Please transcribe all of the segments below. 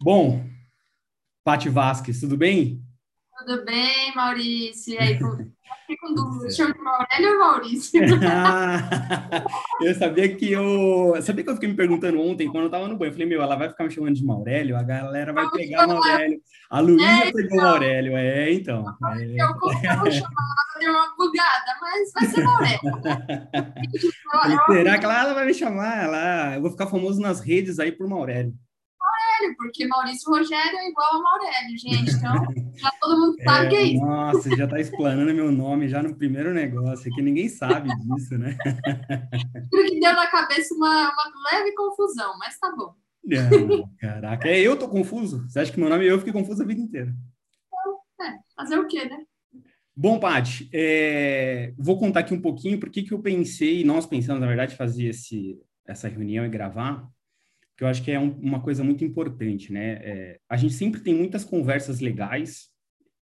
Bom, Pati Vasques, tudo bem? Tudo bem, Maurício? E aí, fiquei com dúvida, chama de Aurélio ou Maurício? eu sabia que eu. Sabia que eu fiquei me perguntando ontem, quando eu tava no banho. Eu falei, meu, ela vai ficar me chamando de Maurélio, a galera vai pegar Maurélio. A Luísa é, pegou então. Maurélio, é, então. É. Eu como eu vou chamar, ela deu uma bugada, mas vai ser Maurélio. Será que ela, ela vai me chamar? Ela, eu vou ficar famoso nas redes aí por Maurélio. Maurélio, porque Maurício Rogério é igual a Maurélio, gente. Então, já todo mundo sabe é, que é isso. Nossa, já está explanando meu nome já no primeiro negócio, que ninguém sabe disso, né? Juro que deu na cabeça uma, uma leve confusão, mas tá bom. Ah, caraca, é, eu tô confuso? Você acha que meu nome é eu fiquei confuso a vida inteira? É, fazer o quê, né? Bom, Paty, é, vou contar aqui um pouquinho por que eu pensei, nós pensamos, na verdade, fazer esse, essa reunião e gravar, que eu acho que é um, uma coisa muito importante, né? É, a gente sempre tem muitas conversas legais,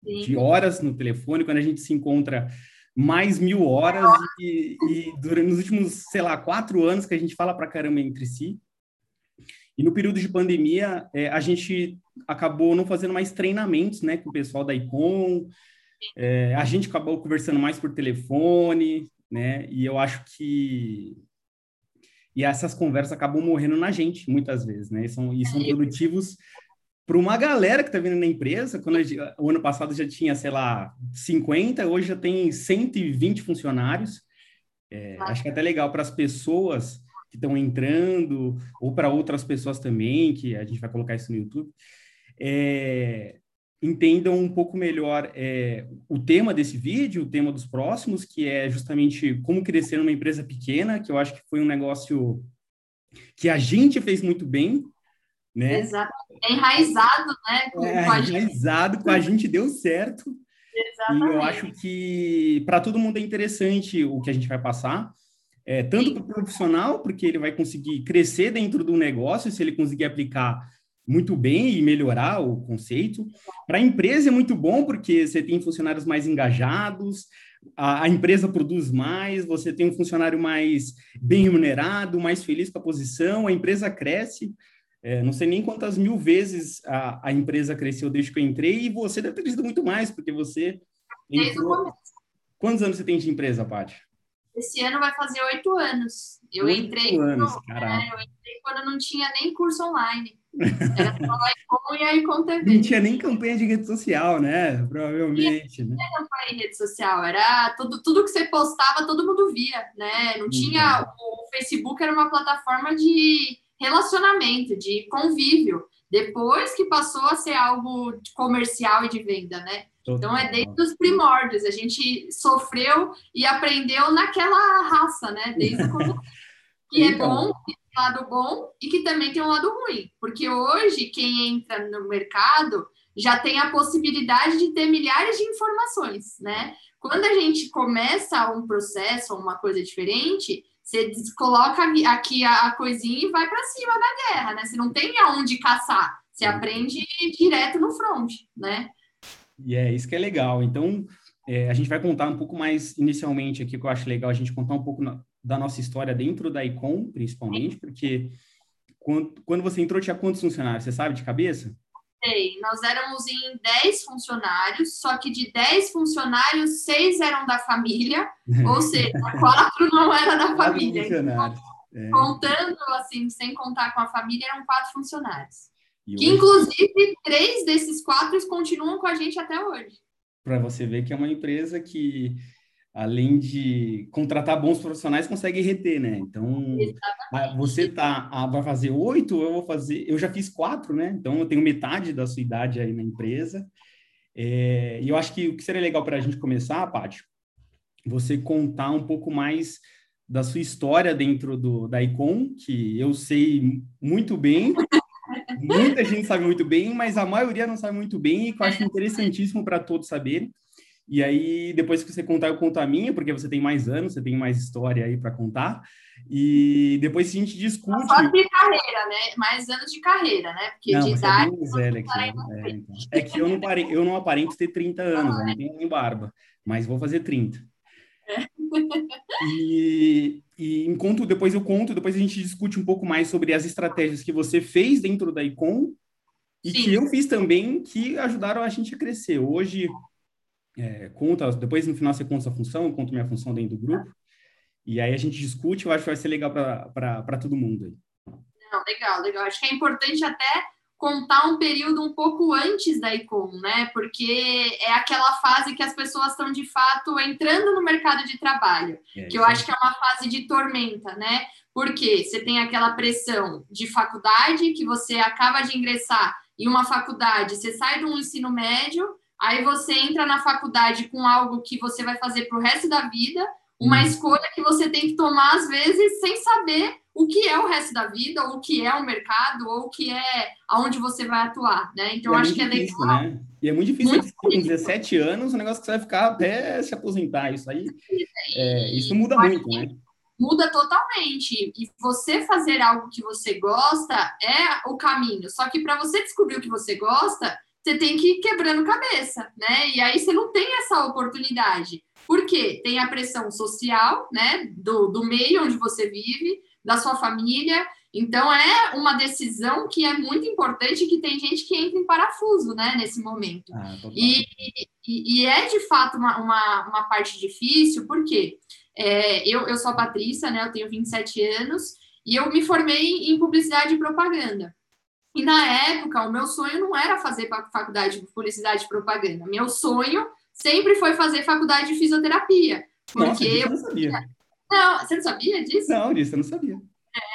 Sim. de horas no telefone, quando a gente se encontra mais mil horas e, e durante nos últimos, sei lá, quatro anos que a gente fala para caramba entre si. E no período de pandemia, é, a gente acabou não fazendo mais treinamentos, né, com o pessoal da ICOM. É, a gente acabou conversando mais por telefone, né? E eu acho que e essas conversas acabam morrendo na gente, muitas vezes, né? E são, e são é, produtivos para uma galera que está vindo na empresa. Quando o ano passado já tinha, sei lá, 50, hoje já tem 120 funcionários. É, acho que é até legal para as pessoas que estão entrando, ou para outras pessoas também, que a gente vai colocar isso no YouTube. É, entendam um pouco melhor é, o tema desse vídeo, o tema dos próximos, que é justamente como crescer numa empresa pequena, que eu acho que foi um negócio que a gente fez muito bem, né? Exato. É enraizado, né? Com, é, com enraizado, com a gente deu certo. Exatamente. E eu acho que para todo mundo é interessante o que a gente vai passar. É, tanto para o profissional, porque ele vai conseguir crescer dentro do negócio, se ele conseguir aplicar muito bem e melhorar o conceito. Para a empresa é muito bom, porque você tem funcionários mais engajados, a, a, empresa produz mais, você tem um funcionário mais bem remunerado, mais feliz com a posição, a empresa cresce. É, não sei nem quantas mil vezes a, a, empresa cresceu desde que eu entrei, e você deve ter crescido muito mais, porque você. Entrou... Quantos anos você tem de empresa, Paty? Esse ano vai fazer oito anos. Eu oito entrei, anos, no, é, eu entrei quando não tinha nem curso online. Era só e a Icon TV. Não tinha nem campanha de rede social, né? Provavelmente. Não tinha né? campanha em rede social, era tudo, tudo que você postava, todo mundo via, né? Não tinha. Uhum. O Facebook era uma plataforma de relacionamento, de convívio. Depois que passou a ser algo comercial e de venda, né? Então é desde os primórdios, a gente sofreu e aprendeu naquela raça, né? Desde o começo. Que é então, bom, que tem um lado bom e que também tem um lado ruim. Porque hoje, quem entra no mercado já tem a possibilidade de ter milhares de informações, né? Quando a gente começa um processo, uma coisa diferente, você coloca aqui a coisinha e vai para cima da guerra, né? Você não tem aonde caçar, você aprende direto no front, né? E é isso que é legal. Então, é, a gente vai contar um pouco mais inicialmente aqui, que eu acho legal a gente contar um pouco na, da nossa história dentro da Icon, principalmente, porque quando, quando você entrou, tinha quantos funcionários? Você sabe de cabeça? Sei, nós éramos em 10 funcionários, só que de 10 funcionários, 6 eram da família, ou seja, 4 não era da família. Então, é. Contando, assim, sem contar com a família, eram 4 funcionários. E que, hoje... inclusive, três desses quatro continuam com a gente até hoje. Para você ver que é uma empresa que além de contratar bons profissionais, consegue reter, né? Então, Exatamente. você tá, vai fazer oito, eu vou fazer, eu já fiz quatro, né? Então, eu tenho metade da sua idade aí na empresa. É, e eu acho que o que seria legal para a gente começar, Paty, você contar um pouco mais da sua história dentro do, da Icon, que eu sei muito bem, muita gente sabe muito bem, mas a maioria não sabe muito bem, e que eu acho interessantíssimo para todos saberem. E aí, depois que você contar, eu conto a minha, porque você tem mais anos, você tem mais história aí para contar. E depois a gente discute. Só de carreira, né? Mais anos de carreira, né? Porque não, de idade. É, bem velha aqui, né? é, então. é, que eu não, parei, eu não aparento ter 30 anos, ah, não tenho nem barba, mas vou fazer 30. É. E, e enquanto depois eu conto, depois a gente discute um pouco mais sobre as estratégias que você fez dentro da Icon e Sim. que eu fiz também que ajudaram a gente a crescer. Hoje, é, conta, depois no final você conta sua função, eu conto minha função dentro do grupo, e aí a gente discute, eu acho que vai ser legal para todo mundo aí. Não, legal, legal. Acho que é importante até contar um período um pouco antes da ICOM, né? Porque é aquela fase que as pessoas estão de fato entrando no mercado de trabalho, é, que eu acho que é uma fase de tormenta, né? Porque você tem aquela pressão de faculdade, que você acaba de ingressar em uma faculdade, você sai de um ensino médio, aí você entra na faculdade com algo que você vai fazer para o resto da vida, uma hum. escolha que você tem que tomar às vezes sem saber o que é o resto da vida, ou o que é o mercado, ou o que é aonde você vai atuar, né? Então, é acho que é difícil, legal. Né? E é muito difícil, muito com 17 anos, um negócio que você vai ficar até se aposentar. Isso aí, é, isso muda muito, né? Muda totalmente. E você fazer algo que você gosta é o caminho. Só que para você descobrir o que você gosta, você tem que ir quebrando cabeça, né? E aí você não tem essa oportunidade. Por quê? Tem a pressão social, né? Do, do meio onde você vive, da sua família. Então, é uma decisão que é muito importante que tem gente que entra em parafuso, né, nesse momento. Ah, e, e, e, é, de fato, uma, uma, uma parte difícil, porque é, eu, eu sou a Patrícia, né, eu tenho 27 anos, e eu me formei em publicidade e propaganda. E, na época, o meu sonho não era fazer faculdade de publicidade e propaganda. Meu sonho sempre foi fazer faculdade de fisioterapia. Porque Nossa, eu não sabia. Não, você não sabia disso? Não, disso eu não sabia.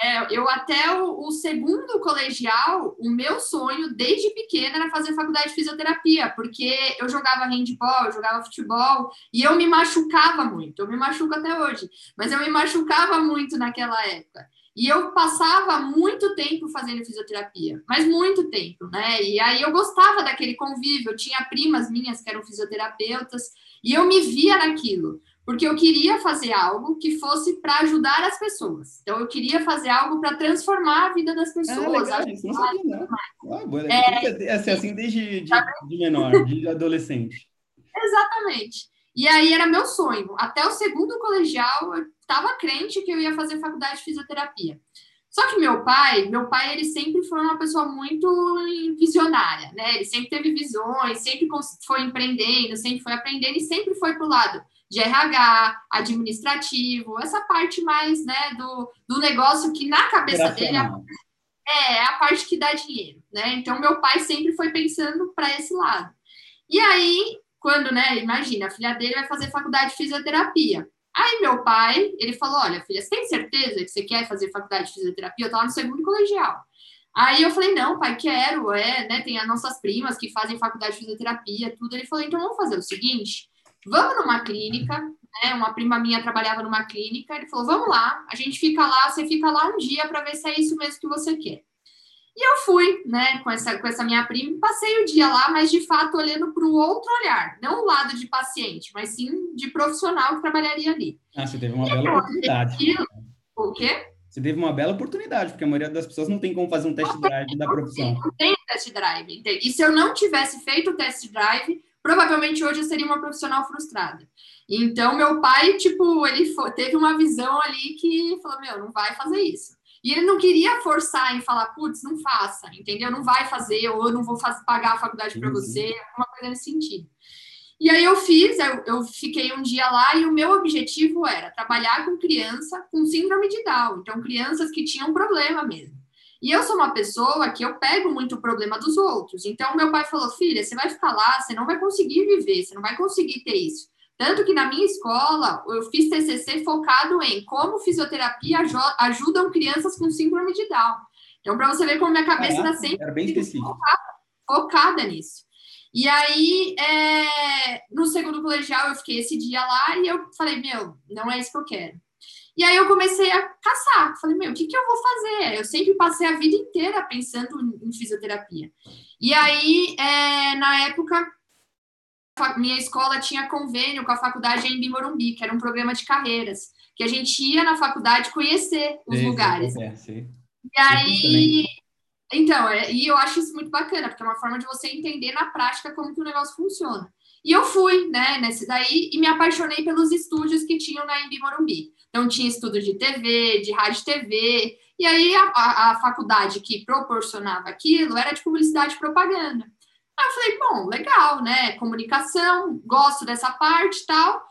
É, eu até o, o, segundo colegial, o meu sonho desde pequena era fazer faculdade de fisioterapia, porque eu jogava handball, eu jogava futebol e eu me machucava muito. Eu me machuco até hoje, mas eu me machucava muito naquela época. E eu passava muito tempo fazendo fisioterapia, mas muito tempo, né? E aí eu gostava daquele convívio, eu tinha primas minhas que eram fisioterapeutas e eu me via naquilo porque eu queria fazer algo que fosse para ajudar as pessoas. Então, eu queria fazer algo para transformar a vida das pessoas. Ah, legal, né? Ah, é, é assim desde de, de menor, de adolescente. Exatamente. E aí era meu sonho. Até o segundo colegial, eu estava crente que eu ia fazer faculdade de fisioterapia. Só que meu pai, meu pai, ele sempre foi uma pessoa muito visionária, né? Ele sempre teve visões, sempre foi empreendendo, sempre foi aprendendo e sempre foi para o lado de RH, administrativo, essa parte mais né, do, do negócio que na cabeça dele é, é a parte que dá dinheiro, né? Então, meu pai sempre foi pensando para esse lado. E aí, quando, né, imagina, a filha dele vai fazer faculdade de fisioterapia. Aí, meu pai, ele falou: Olha, filha, você tem certeza que você quer fazer faculdade de fisioterapia? Eu estava no segundo colegial. Aí eu falei, não, pai, quero, é, né? Tem as nossas primas que fazem faculdade de fisioterapia, tudo. Ele falou, então vamos fazer o seguinte: vamos numa clínica, né? Uma prima minha trabalhava numa clínica, ele falou, vamos lá, a gente fica lá, você fica lá um dia para ver se é isso mesmo que você quer. E eu fui, né, com essa, com essa minha prima, passei o dia lá, mas de fato olhando para o outro olhar, não o lado de paciente, mas sim de profissional que trabalharia ali. Ah, você teve uma e bela oportunidade. Aquilo, o quê? Você teve uma bela oportunidade, porque a maioria das pessoas não tem como fazer um test drive da profissão. Não tem test drive. E se eu não tivesse feito o test drive, provavelmente hoje eu seria uma profissional frustrada. Então, meu pai, tipo, ele teve uma visão ali que falou: meu, não vai fazer isso. E ele não queria forçar em falar, putz, não faça, entendeu? Não vai fazer, ou eu não vou fazer, pagar a faculdade para uhum. você, alguma coisa nesse sentido. E aí eu fiz, eu, eu, fiquei um dia lá e o meu objetivo era trabalhar com criança com síndrome de Down, então crianças que tinham problema mesmo. E eu sou uma pessoa que eu pego muito o problema dos outros. Então, meu pai falou: filha, você vai ficar lá, você não vai conseguir viver, você não vai conseguir ter isso. Tanto que na minha escola, eu fiz TCC focado em como fisioterapia ajudam crianças com síndrome de Down. Então, para você ver como minha cabeça está sempre focada, focada nisso. E aí, é, no segundo colegial, eu fiquei esse dia lá e eu falei: meu, não é isso que eu quero. E aí eu comecei a caçar. Falei, meu, o que, que eu vou fazer? Eu sempre passei a vida inteira pensando em fisioterapia. E aí, é, na época, minha escola tinha convênio com a faculdade em Morumbi, que era um programa de carreiras, que a gente ia na faculdade conhecer os lugares. É, sim. E aí, então, é, e eu acho isso muito bacana, porque é uma forma de você entender na prática como que o negócio funciona. E eu fui, né, nesse daí, e me apaixonei pelos estúdios que tinham na Embi Morumbi. Então, tinha estudos de TV, de rádio TV, E aí a, a, a faculdade que proporcionava aquilo era de publicidade e propaganda. Aí eu falei, bom, legal, né? Comunicação, gosto dessa parte e tal.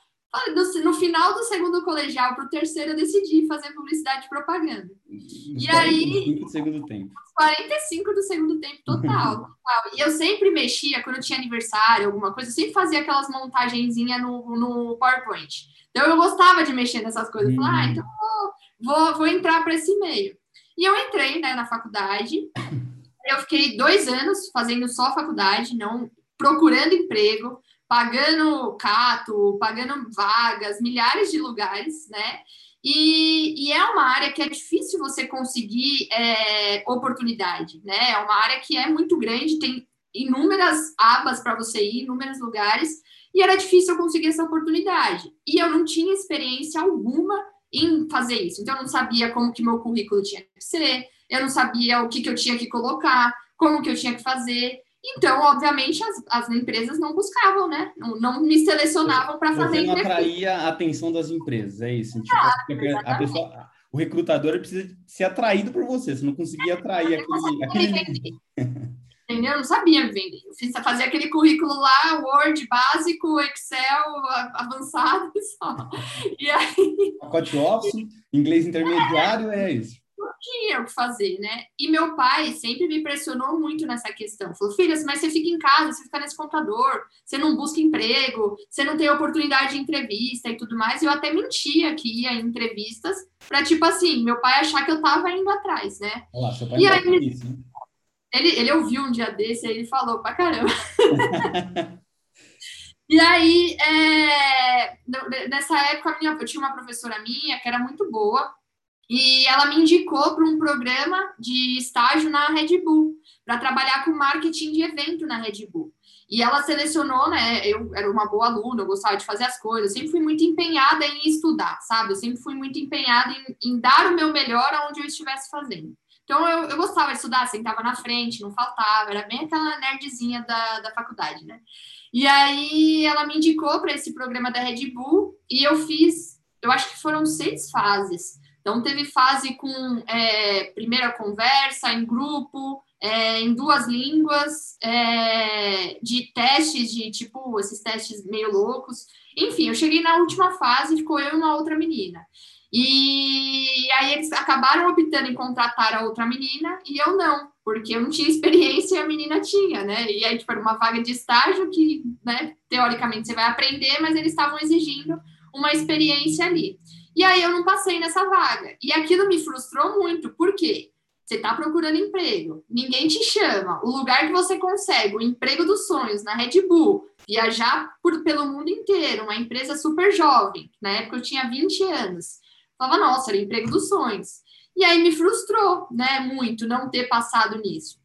No, final do segundo colegial para o terceiro, eu decidi fazer publicidade e propaganda. e aí. do segundo tempo. 45 do segundo tempo, total, total. E eu sempre mexia, quando tinha aniversário, alguma coisa, eu sempre fazia aquelas montagenzinhas no, no PowerPoint. Então eu gostava de mexer nessas coisas. Uhum. Falei, ah, então vou, vou, vou entrar para esse meio. E eu entrei né, na faculdade. Eu fiquei dois anos fazendo só faculdade, não procurando emprego pagando cato, pagando vagas, milhares de lugares, né? E, e, é uma área que é difícil você conseguir é, oportunidade, né? É uma área que é muito grande, tem inúmeras abas para você ir, inúmeros lugares, e era difícil eu conseguir essa oportunidade. E eu não tinha experiência alguma em fazer isso. Então, eu não sabia como que meu currículo tinha que ser, eu não sabia o que, que eu tinha que colocar, como que eu tinha que fazer. Então, obviamente, as, as empresas não buscavam, né? Não, não me selecionavam para fazer Você não atraía a atenção das empresas, é isso. Tipo, a pessoa, o recrutador precisa ser atraído por você. Você não conseguia atrair aquele. aquele... Entendeu? Eu não sabia me vender. Eu fiz fazer aquele currículo lá, Word básico, Excel avançado e só. E aí. Pacote Office, inglês intermediário, é, é isso tinha o que fazer, né? E meu pai sempre me pressionou muito nessa questão. Falou, filha, mas você fica em casa, você fica nesse computador, você não busca emprego, você não tem oportunidade de entrevista e tudo mais. E eu até mentia que ia em entrevistas para, tipo assim, meu pai achar que eu tava indo atrás, né? Olá, seu pai e aí, isso? Ele, ele ouviu um dia desse, aí ele falou pra caramba. E aí, é, nessa época, minha, eu tinha uma professora minha que era muito boa, e ela me indicou para um programa de estágio na Red Bull, para trabalhar com marketing de evento na Red Bull. E ela selecionou, né? Eu era uma boa aluna, eu gostava de fazer as coisas, sempre fui muito empenhada em estudar, sabe? Eu sempre fui muito empenhada em, em dar o meu melhor aonde eu estivesse fazendo. Então eu, eu gostava de estudar, sentava na frente, não faltava, era bem aquela nerdzinha da, da faculdade, né? E aí ela me indicou para esse programa da Red Bull e eu fiz, eu acho que foram seis fases. Então, teve fase com é, primeira conversa em grupo, é, em duas línguas, é, de testes, de tipo, esses testes meio loucos. Enfim, eu cheguei na última fase, ficou eu e uma outra menina. E aí eles acabaram optando em contratar a outra menina e eu não, porque eu não tinha experiência e a menina tinha, né? E aí, tipo, era uma vaga de estágio que, né, teoricamente você vai aprender, mas eles estavam exigindo uma experiência ali. E aí eu não passei nessa vaga. E aquilo me frustrou muito. Por quê? Você está procurando emprego, ninguém te chama. O lugar que você consegue, o emprego dos sonhos na Red Bull, viajar por, pelo mundo inteiro, uma empresa super jovem. Na época eu tinha 20 anos. Falava, nossa, era emprego dos sonhos. E aí me frustrou, né, muito não ter passado nisso.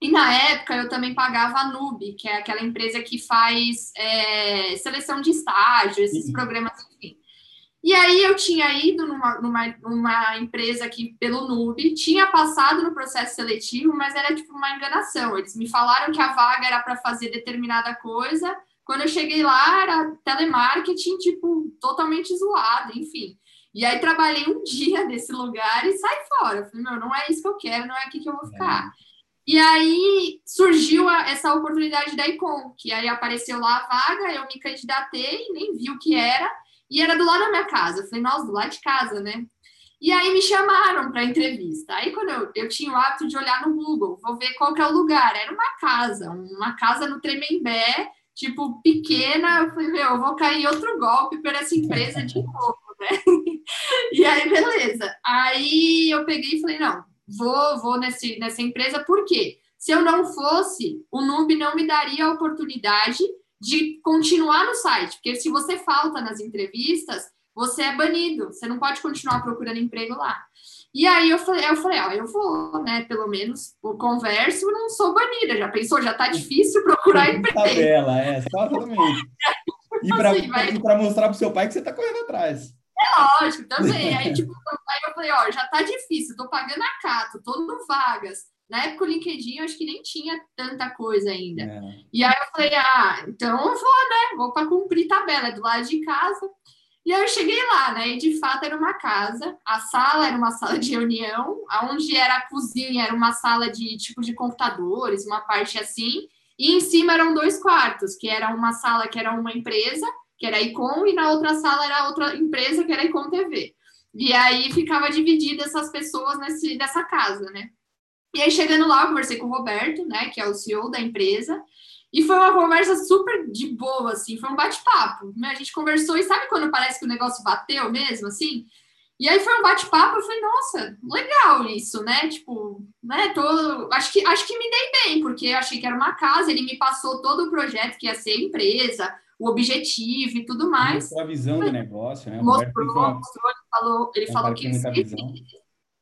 E na época eu também pagava a Nube, que é aquela empresa que faz é, seleção de estágio, esses uhum. programas, enfim. E aí eu tinha ido numa, numa, numa, empresa que, pelo NUB, tinha passado no processo seletivo, mas era tipo uma enganação. Eles me falaram que a vaga era para fazer determinada coisa. Quando eu cheguei lá, era telemarketing, tipo, totalmente zoado, enfim. E aí trabalhei um dia nesse lugar e saí fora. Eu falei, meu, não é isso que eu quero, não é aqui que eu vou ficar. É. E aí surgiu a, essa oportunidade da Icon, que aí apareceu lá a vaga, eu me candidatei, nem vi o que era e era do lado da minha casa. Eu falei, nossa, do lado de casa, né? E aí me chamaram para entrevista. Aí quando eu, eu tinha o hábito de olhar no Google, vou ver qual que é o lugar. Era uma casa, uma casa no Tremembé, tipo, pequena. Eu falei, meu, eu vou cair outro golpe para essa empresa de novo, né? E aí, beleza. Aí eu peguei e falei, não, vou, vou nesse, nessa empresa, por quê? Se eu não fosse, o Nube não me daria a oportunidade de continuar no site, porque se você falta nas entrevistas, você é banido, você não pode continuar procurando emprego lá. E aí eu falei, eu falei, ó, eu vou, né, pelo menos, eu converso, não sou banida. Já pensou, já tá difícil procurar emprego. Tabela, é, exatamente. E para assim, mas... mostrar pro seu pai que você tá correndo atrás. É lógico, também. Aí, tipo, aí eu falei, ó, já tá difícil, tô pagando a cato, tô no vagas. Na época o LinkedIn eu acho que nem tinha tanta coisa ainda. É. E aí eu falei, ah, então eu vou, né? Vou para cumprir tabela, é do lado de casa. E aí eu cheguei lá, né? E de fato era uma casa, a sala era uma sala de reunião, aonde era a cozinha, era uma sala de tipo de computadores, uma parte assim, e em cima eram dois quartos, que era uma sala que era uma empresa, que era a Icon, e na outra sala era outra empresa, que era a Icon TV. E aí ficava dividida essas pessoas nesse, nessa casa, né? E aí, chegando lá, eu conversei com o Roberto, né, que é o CEO da empresa, e foi uma conversa super de boa, assim, foi um bate-papo. Né? A gente conversou e sabe quando parece que o negócio bateu mesmo, assim? E aí foi um bate-papo, eu falei, nossa, legal isso, né? Tipo, né, tô, acho que acho que me dei bem, porque eu achei que era uma casa, ele me passou todo o projeto que ia ser empresa, o objetivo e tudo mais. Mostrou a visão do negócio, né? Mostrou, mostrou, ele falou, ele falou que em seis meses,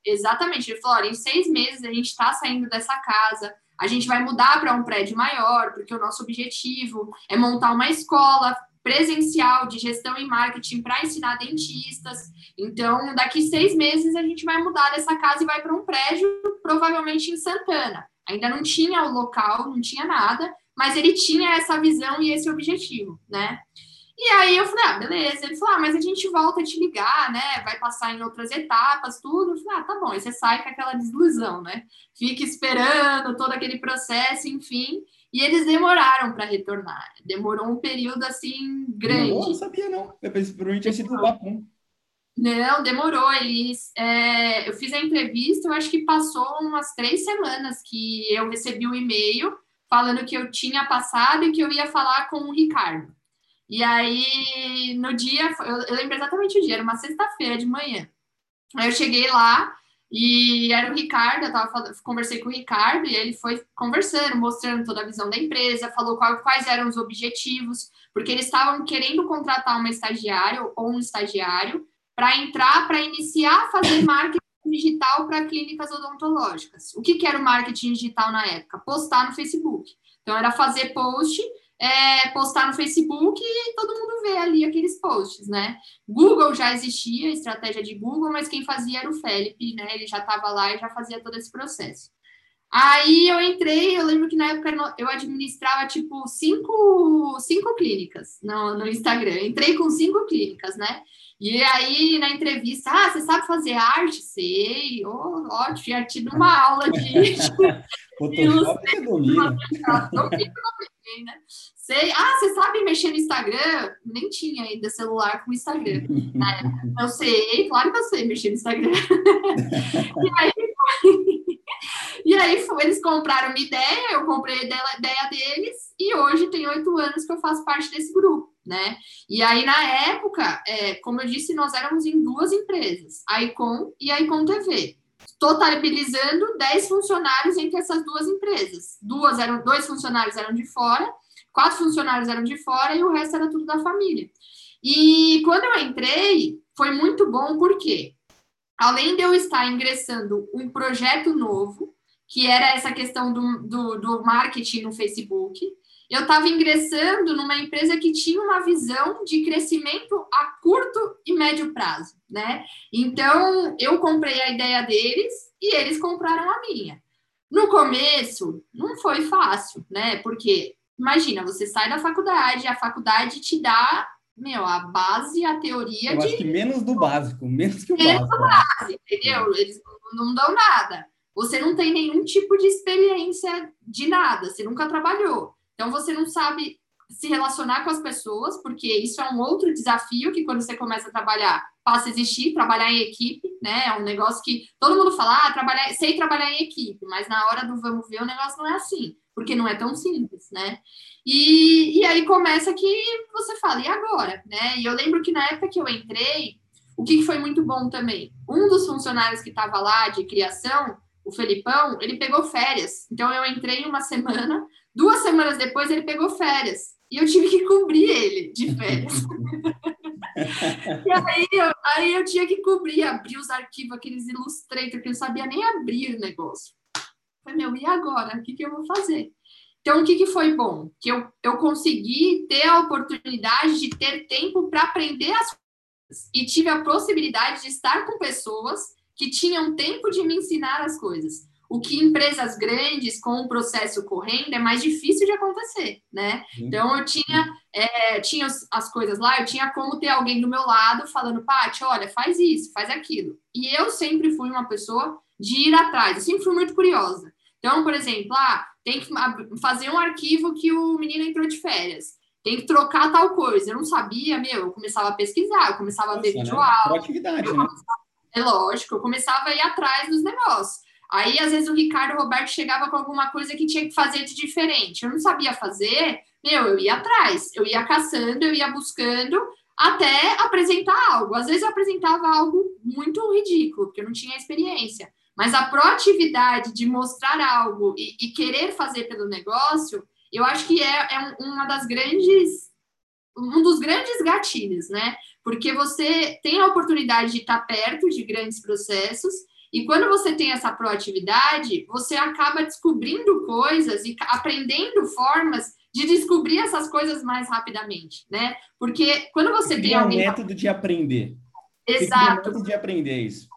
exatamente, ele falou, olha, em seis meses a gente está saindo dessa casa, a gente vai mudar para um prédio maior, porque o nosso objetivo é montar uma escola presencial de gestão e marketing para ensinar dentistas. Então, daqui seis meses a gente vai mudar dessa casa e vai para um prédio, provavelmente em Santana. Ainda não tinha o local, não tinha nada, mas ele tinha essa visão e esse objetivo, né? E aí eu falei, ah, beleza. Ele falou, ah, mas a gente volta a te ligar, né? Vai passar em outras etapas, tudo. Eu falei, ah, tá bom. Aí você sai com aquela desilusão, né? Fica esperando todo aquele processo, enfim. E eles demoraram para retornar. Demorou um período assim grande. Não, não sabia, não. Eu pensei, provavelmente tinha sido papum. Não, demorou. Eles, é, eu fiz a entrevista, eu acho que passou umas três semanas que eu recebi um e-mail falando que eu tinha passado e que eu ia falar com o Ricardo. E aí, no dia, eu, eu lembro exatamente o dia, era uma sexta-feira de manhã. Aí eu cheguei lá e era o Ricardo, eu tava, conversei com o Ricardo e ele foi conversando, mostrando toda a visão da empresa, falou qual, quais eram os objetivos, porque eles estavam querendo contratar uma estagiária ou um estagiário para entrar, para iniciar a fazer marketing digital para clínicas odontológicas. O que, que era o marketing digital na época? Postar no Facebook. Então, era fazer post é, postar no Facebook e todo mundo vê ali aqueles posts, né? Google já existia, estratégia de Google, mas quem fazia era o Felipe, né? Ele já estava lá e já fazia todo esse processo. Aí eu entrei, eu lembro que na época eu administrava tipo cinco, cinco clínicas no, no Instagram. Entrei com cinco clínicas, né? E aí, na entrevista, ah, você sabe fazer arte? Sei, oh, ótimo, tinha tido uma aula de. Photoshop você domina. né? Sei. Ah, você sabe mexer no Instagram? Nem tinha ainda celular com Instagram. Eu sei, claro que eu sei mexer no Instagram. e aí, e aí eles compraram uma ideia, eu comprei a ideia deles, e hoje tem oito anos que eu faço parte desse grupo né? E aí, na época, é, como eu disse, nós éramos em duas empresas, a Icon e a Icon TV, totalizando 10 funcionários entre essas duas empresas. Duas eram, dois funcionários eram de fora, quatro funcionários eram de fora e o resto era tudo da família. E quando eu entrei, foi muito bom porque, além de eu estar ingressando um projeto novo, que era essa questão do, do, do marketing no Facebook, eu estava ingressando numa empresa que tinha uma visão de crescimento a curto e médio prazo, né? Então, eu comprei a ideia deles e eles compraram a minha. No começo, não foi fácil, né? Porque, imagina, você sai da faculdade, a faculdade te dá, meu, a base, a teoria eu de... acho que menos do básico, menos que o menos básico. do básico, entendeu? Eles não dão nada. Você não tem nenhum tipo de experiência de nada, você nunca trabalhou. Então, você não sabe se relacionar com as pessoas, porque isso é um outro desafio que quando você começa a trabalhar, passa a existir, trabalhar em equipe, né? É um negócio que todo mundo fala, ah, trabalhar, sei trabalhar em equipe, mas na hora do vamos ver, o negócio não é assim, porque não é tão simples, né? E, e aí começa que você fala, e agora? Né? E eu lembro que na época que eu entrei, o que foi muito bom também? Um dos funcionários que estava lá de criação, o Felipão, ele pegou férias. Então eu entrei uma semana, Duas semanas depois, ele pegou férias. E eu tive que cobrir ele de férias. e aí eu, aí eu tinha que cobrir, abrir os arquivos, aqueles Illustrator, que eu não sabia nem abrir o negócio. Falei, meu, e agora? O que, que eu vou fazer? Então, o que, que foi bom? Que eu, eu consegui ter a oportunidade de ter tempo para aprender as coisas. E tive a possibilidade de estar com pessoas que tinham tempo de me ensinar as coisas. O que empresas grandes com o processo correndo é mais difícil de acontecer, né? Então eu tinha, é, tinha as coisas lá, eu tinha como ter alguém do meu lado falando, Paty, olha, faz isso, faz aquilo. E eu sempre fui uma pessoa de ir atrás, eu sempre fui muito curiosa. Então, por exemplo, ah, tem que fazer um arquivo que o menino entrou de férias. Tem que trocar tal coisa. Eu não sabia, meu, eu começava a pesquisar, eu começava Nossa, a ver né? aula. né? É lógico, eu começava a ir atrás dos negócios. Aí, às vezes, o Ricardo o Roberto chegava com alguma coisa que tinha que fazer de diferente. Eu não sabia fazer, meu, eu ia atrás, eu ia caçando, eu ia buscando até apresentar algo. Às vezes eu apresentava algo muito ridículo, porque eu não tinha experiência. Mas a proatividade de mostrar algo e, e querer fazer pelo negócio, eu acho que é, é uma das grandes, um dos grandes gatilhos, né? Porque você tem a oportunidade de estar perto de grandes processos e quando você tem essa proatividade, você acaba descobrindo coisas e aprendendo formas de descobrir essas coisas mais rapidamente, né? Porque quando você tem um alguém... método de aprender. Exato. método de aprender isso.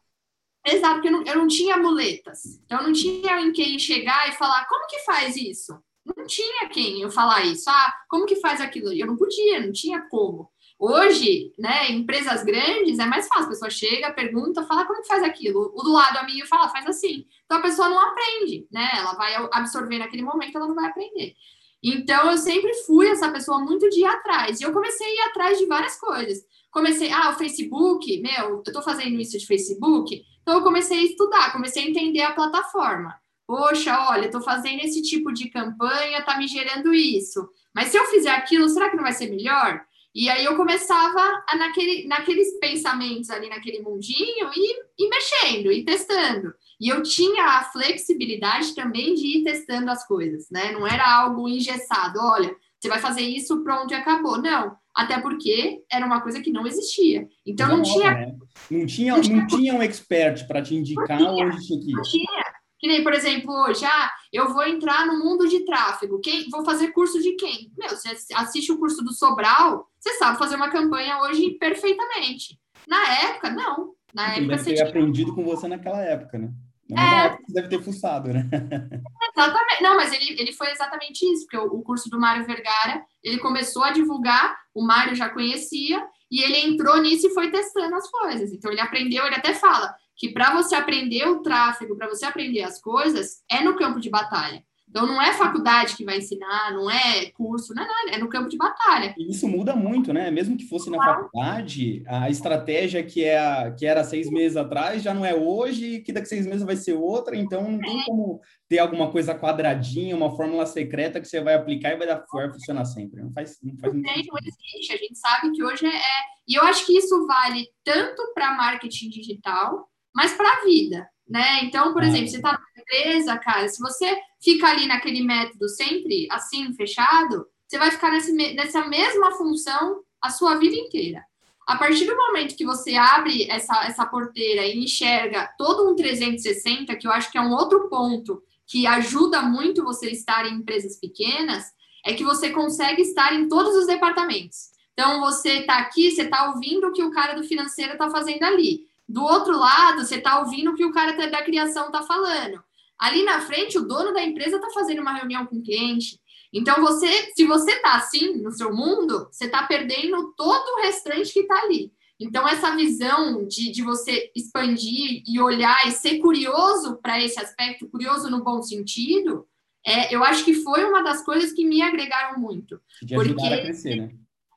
Exato, porque eu não, eu não tinha muletas. Então, eu não tinha em quem chegar e falar, como que faz isso? Não tinha quem eu falar isso. Ah, como que faz aquilo? Eu não podia, não tinha como. Hoje, né, em empresas grandes é mais fácil. A pessoa chega, pergunta, fala como que faz aquilo. O do lado amigo fala, faz assim. Então a pessoa não aprende, né? Ela vai absorver naquele momento, ela não vai aprender. Então eu sempre fui essa pessoa muito de ir atrás. E eu comecei a ir atrás de várias coisas. Comecei, ah, o Facebook, meu, eu tô fazendo isso de Facebook. Então eu comecei a estudar, comecei a entender a plataforma. Poxa, olha, estou fazendo esse tipo de campanha, tá me gerando isso. Mas se eu fizer aquilo, será que não vai ser melhor? E aí eu começava a, naquele, naqueles pensamentos ali, naquele mundinho, e, e mexendo, e testando. E eu tinha a flexibilidade também de ir testando as coisas, né? Não era algo engessado, olha, você vai fazer isso, pronto, e acabou. Não, até porque era uma coisa que não existia. Então não, não tinha, né? não tinha. Não tinha, não tinha um expert para te indicar onde tinha que ir. Não tinha. Que nem, por exemplo, hoje, ah, eu vou entrar no mundo de tráfego. Quem, vou fazer curso de quem? Meu, você assiste o curso do Sobral, você sabe fazer uma campanha hoje perfeitamente. Na época, não. Na época você ter aprendido com você naquela época, né? Na é... época você deve ter fuçado, né? Exatamente. Não, mas ele, ele foi exatamente isso, porque o, o curso do Mário Vergara, ele começou a divulgar, o Mário já conhecia, e ele entrou nisso e foi testando as coisas. Então ele aprendeu, ele até fala, que para você aprender o tráfego, para você aprender as coisas, é no campo de batalha. Então, não é faculdade que vai ensinar, não é curso, não é nada, é no campo de batalha. E isso muda muito, né? Mesmo que fosse na faculdade, a estratégia que, é a, que era seis meses atrás já não é hoje, que daqui a seis meses vai ser outra, então não tem é. como ter alguma coisa quadradinha, uma fórmula secreta que você vai aplicar e vai, dar, vai funcionar sempre. Não faz, não faz muito não existe, a gente sabe que hoje é... E eu acho que isso vale tanto para marketing digital, mas para a vida, né? Então, por é. exemplo, você está na empresa, cara, se você fica ali naquele método sempre assim, fechado, você vai ficar nesse, nessa mesma função a sua vida inteira. A partir do momento que você abre essa, essa porteira e enxerga todo um 360, que eu acho que é um outro ponto que ajuda muito você estar em empresas pequenas, é que você consegue estar em todos os departamentos. Então, você está aqui, você está ouvindo o que o cara do financeiro está fazendo ali. Do outro lado, você está ouvindo o que o cara da criação está falando. Ali na frente, o dono da empresa está fazendo uma reunião com o cliente. Então, você, se você está assim no seu mundo, você está perdendo todo o restante que está ali. Então, essa visão de, de você expandir e olhar e ser curioso para esse aspecto, curioso no bom sentido, é, eu acho que foi uma das coisas que me agregaram muito. De porque, a crescer, né?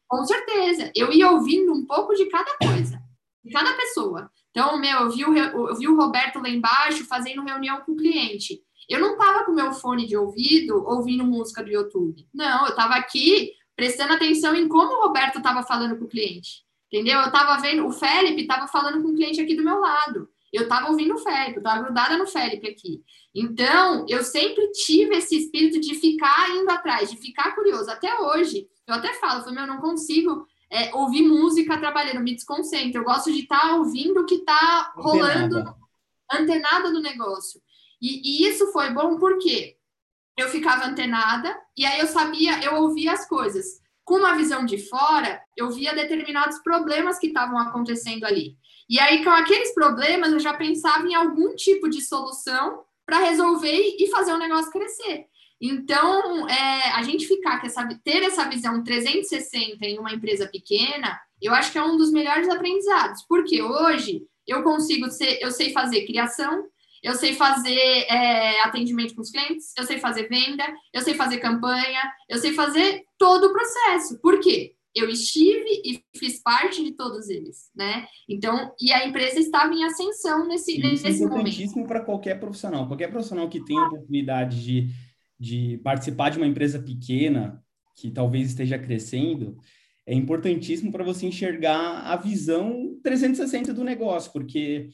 Com certeza. Eu ia ouvindo um pouco de cada coisa de cada pessoa. Então, meu, eu vi, o, eu vi o Roberto lá embaixo fazendo reunião com o cliente. Eu não estava com meu fone de ouvido ouvindo música do YouTube. Não, eu estava aqui prestando atenção em como o Roberto estava falando com o cliente. Entendeu? Eu estava vendo, o Felipe estava falando com o cliente aqui do meu lado. Eu estava ouvindo o Felipe, eu estava grudada no Felipe aqui. Então, eu sempre tive esse espírito de ficar indo atrás, de ficar curioso. Até hoje, eu até falo, eu meu, não consigo é, ouvir música trabalhando, me desconcentro. Eu gosto de estar tá ouvindo o que está rolando, antenada no negócio. E, e, isso foi bom porque eu ficava antenada e aí eu sabia, eu ouvia as coisas. Com uma visão de fora, eu via determinados problemas que estavam acontecendo ali. E aí, com aqueles problemas, eu já pensava em algum tipo de solução para resolver e fazer o negócio crescer. Então, é, a gente ficar com essa, ter essa visão 360 em uma empresa pequena, eu acho que é um dos melhores aprendizados, porque hoje eu consigo ser, eu sei fazer criação, eu sei fazer é, atendimento com os clientes, eu sei fazer venda, eu sei fazer campanha, eu sei fazer todo o processo. Por quê? Eu estive e fiz parte de todos eles, né? Então, e a empresa estava em ascensão nesse, Isso é nesse é importantíssimo para qualquer profissional. Qualquer profissional que tenha a oportunidade de, de participar de uma empresa pequena, que talvez esteja crescendo, é importantíssimo para você enxergar a visão 360 do negócio, porque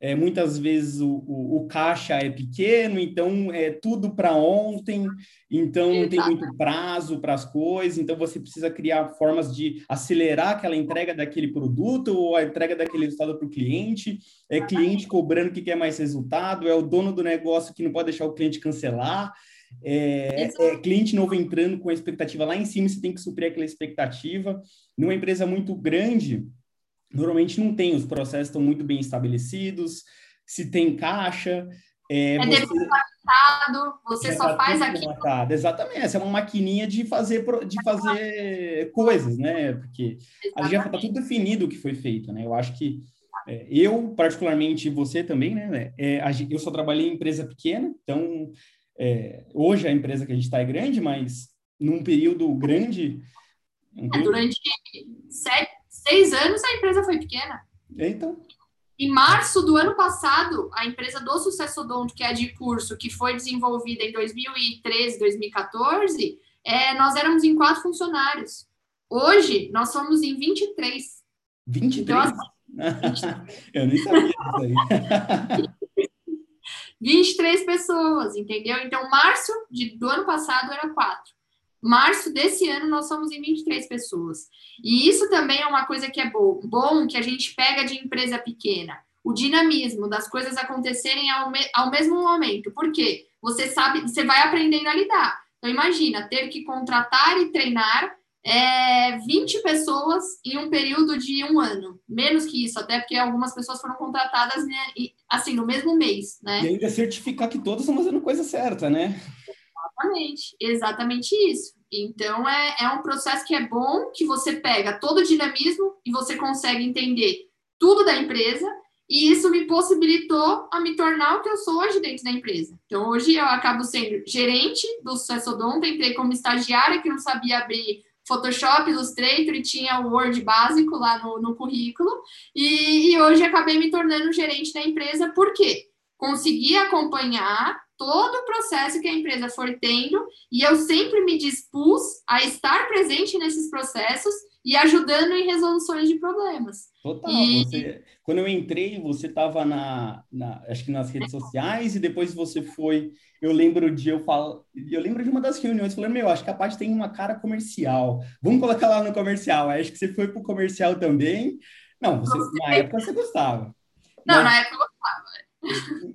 é, muitas vezes o, o, o, caixa é pequeno, então é tudo para ontem, então não tem muito prazo para as coisas, então você precisa criar formas de acelerar aquela entrega daquele produto ou a entrega daquele resultado para o cliente. É cliente cobrando que quer mais resultado, é o dono do negócio que não pode deixar o cliente cancelar. É, é, cliente novo entrando com a expectativa lá em cima, você tem que suprir aquela expectativa. Numa empresa muito grande, normalmente não tem, os processos estão muito bem estabelecidos, se tem caixa. É, é você, você só tá faz aquilo. Exatamente, essa é uma maquininha de fazer, de fazer coisas, né? Porque já está tudo definido o que foi feito, né? Eu acho que é, eu, particularmente, você também, né? É, eu só trabalhei em empresa pequena, então é, hoje a empresa que a gente está é grande, mas num período grande. Um é, período... durante sete, seis anos a empresa foi pequena. Então. Em março do ano passado, a empresa do Sucesso Odonto, que é de curso, que foi desenvolvida em 2013, 2014, é, nós éramos em quatro funcionários. Hoje, nós somos em 23. 23? Então, assim, Eu nem sabia disso aí. 23 pessoas, entendeu? Então, março de, do ano passado era quatro. Março desse ano nós somos em 23 pessoas. E isso também é uma coisa que é bom, bom que a gente pega de empresa pequena. O dinamismo das coisas acontecerem ao, me, ao mesmo momento. Por quê? Você sabe, você vai aprendendo a lidar. Então, imagina ter que contratar e treinar é, 20 pessoas em um período de um ano. Menos que isso, até porque algumas pessoas foram contratadas né, assim no mesmo mês, né? E ainda certificar que todos estão fazendo coisa certa, né? Exatamente, exatamente isso. Então é, é um processo que é bom, que você pega todo o dinamismo e você consegue entender tudo da empresa, e isso me possibilitou a me tornar o que eu sou hoje dentro da empresa. Então hoje eu acabo sendo gerente do Sucesso Odonto, entrei como estagiária que não sabia abrir Photoshop, Illustrator e tinha o Word básico lá no, no currículo. E, e, hoje acabei me tornando gerente da empresa, por quê? Consegui acompanhar todo o processo que a empresa for tendo e eu sempre me dispus a estar presente nesses processos e ajudando em resoluções de problemas. Total. E... Você, quando eu entrei, você estava na, na, acho que nas redes sociais e depois você foi. Eu lembro de eu falo, eu lembro de uma das reuniões falando, meu, acho que a parte tem uma cara comercial. Vamos colocar lá no comercial. Acho que você foi para o comercial também. Não, você, na época você gostava. Não, Mas... na época.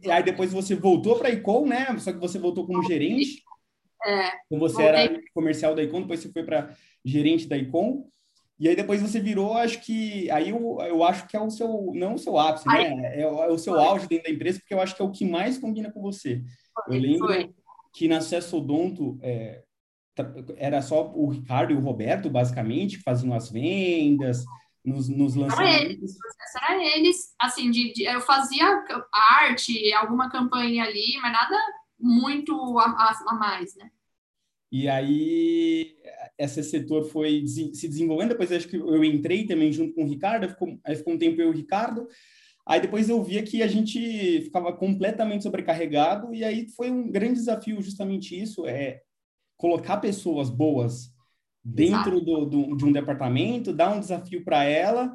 E aí depois você voltou para a Icon, né? Só que você voltou como gerente. É. Então você voltei. era comercial da Icon, depois você foi para gerente da Icon. E aí depois você virou, acho que aí eu, eu acho que é o seu, não o seu ápice, né? É o, é o seu auge dentro da empresa, porque eu acho que é o que mais combina com você. Eu lembro Foi. que na Cesso Odonto é, era só o Ricardo e o Roberto, basicamente, que faziam as vendas, nos, nos lançamentos. Era eles, era eles, assim, de, de, eu fazia arte, alguma campanha ali, mas nada muito a, a, a mais, né? E aí esse setor foi se desenvolvendo, depois acho que eu entrei também junto com o Ricardo, ficou, aí ficou um tempo eu e o Ricardo, aí depois eu via que a gente ficava completamente sobrecarregado, e aí foi um grande desafio justamente isso, é colocar pessoas boas dentro do, do, de um departamento, dar um desafio para ela,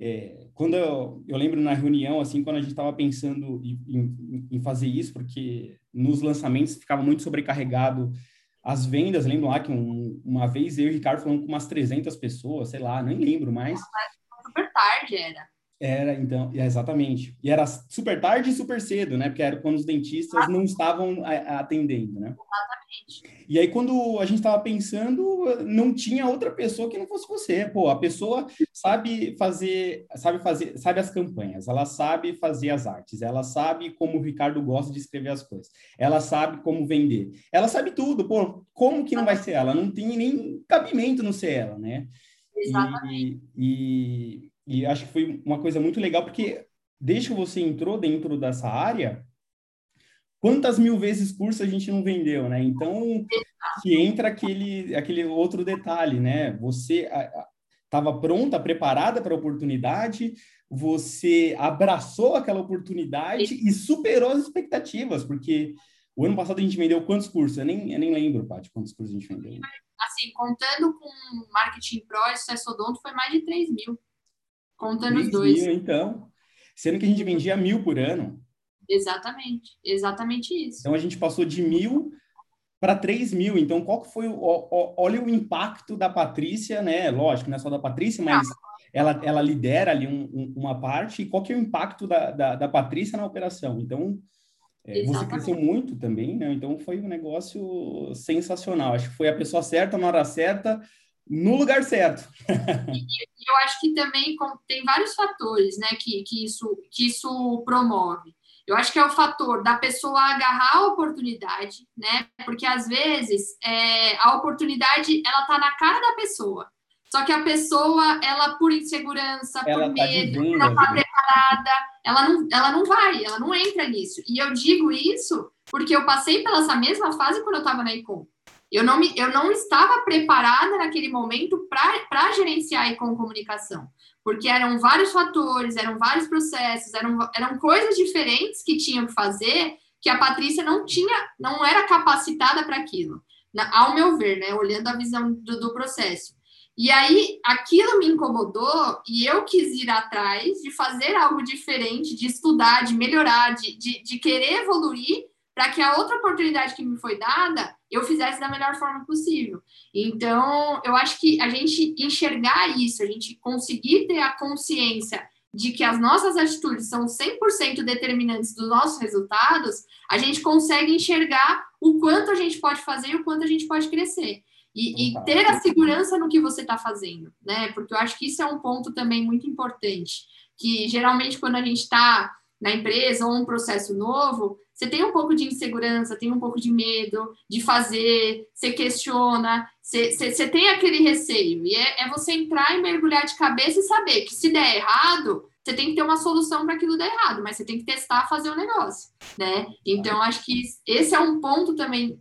é, quando eu, eu, lembro na reunião, assim, quando a gente estava pensando em, em, em, fazer isso, porque nos lançamentos ficava muito sobrecarregado as vendas, lembro lá que um, uma vez eu e o Ricardo falamos com umas 300 pessoas, sei lá, nem lembro mais. Super tarde era. Era, então, exatamente. E era super tarde e super cedo, né? Porque era quando os dentistas não estavam atendendo, né? Exatamente. E aí, quando a gente estava pensando, não tinha outra pessoa que não fosse você. Pô, a pessoa sabe fazer, sabe fazer, sabe as campanhas, ela sabe fazer as artes, ela sabe como o Ricardo gosta de escrever as coisas, ela sabe como vender, ela sabe tudo. Pô, como que não vai ser ela? Não tem nem cabimento não ser ela, né? Exatamente. e, e e acho que foi uma coisa muito legal, porque desde que você entrou dentro dessa área, quantas mil vezes curso a gente não vendeu, né? Então, que entra aquele, aquele outro detalhe, né? Você estava pronta, preparada para a oportunidade, você abraçou aquela oportunidade e superou as expectativas, porque o ano passado a gente vendeu quantos cursos? Eu nem, eu nem lembro, Paty, quantos cursos a gente vendeu. Assim, contando com Marketing Pro e Sucesso Odonto, foi mais de 3 mil. Contando os dois. Mil, então. Sendo que a gente vendia mil por ano. Exatamente, exatamente isso. Então a gente passou de mil para 3 mil. Então, qual que foi o, o, olha o impacto da Patrícia, né? Lógico, não é só da Patrícia, mas ela, ela lidera ali um, um, uma parte. E qual que é o impacto da, da, da Patrícia na operação? Então, é, você cresceu muito também, né? Então foi um negócio sensacional. Acho que foi a pessoa certa na hora certa no lugar certo. e eu acho que também tem vários fatores né, que, que, isso, que isso promove. Eu acho que é o fator da pessoa agarrar a oportunidade, né? Porque às vezes é, a oportunidade ela tá na cara da pessoa. Só que a pessoa, ela por insegurança, ela por tá medo, não tá preparada, ela não, ela não vai, ela não entra nisso. E eu digo isso porque eu passei pela essa mesma fase quando eu estava na Icom. Eu não, me, eu não estava preparada naquele momento para gerenciar e com comunicação, porque eram vários fatores, eram vários processos, eram, eram coisas diferentes que tinham que fazer que a Patrícia não tinha, não era capacitada para aquilo, ao meu ver, né, olhando a visão do, do processo. E aí aquilo me incomodou e eu quis ir atrás de fazer algo diferente, de estudar, de melhorar, de, de, de querer evoluir para que a outra oportunidade que me foi dada eu fizesse da melhor forma possível. Então, eu acho que a gente enxergar isso, a gente conseguir ter a consciência de que as nossas atitudes são 100% determinantes dos nossos resultados, a gente consegue enxergar o quanto a gente pode fazer e o quanto a gente pode crescer. E, e ter a segurança no que você está fazendo, né? Porque eu acho que isso é um ponto também muito importante, que geralmente quando a gente está na empresa ou um processo novo, você tem um pouco de insegurança, tem um pouco de medo de fazer, você questiona, você, você, você tem aquele receio. E é, é, você entrar e mergulhar de cabeça e saber que se der errado, você tem que ter uma solução para aquilo dar errado, mas você tem que testar, fazer o negócio, né? Então, acho que esse é um ponto também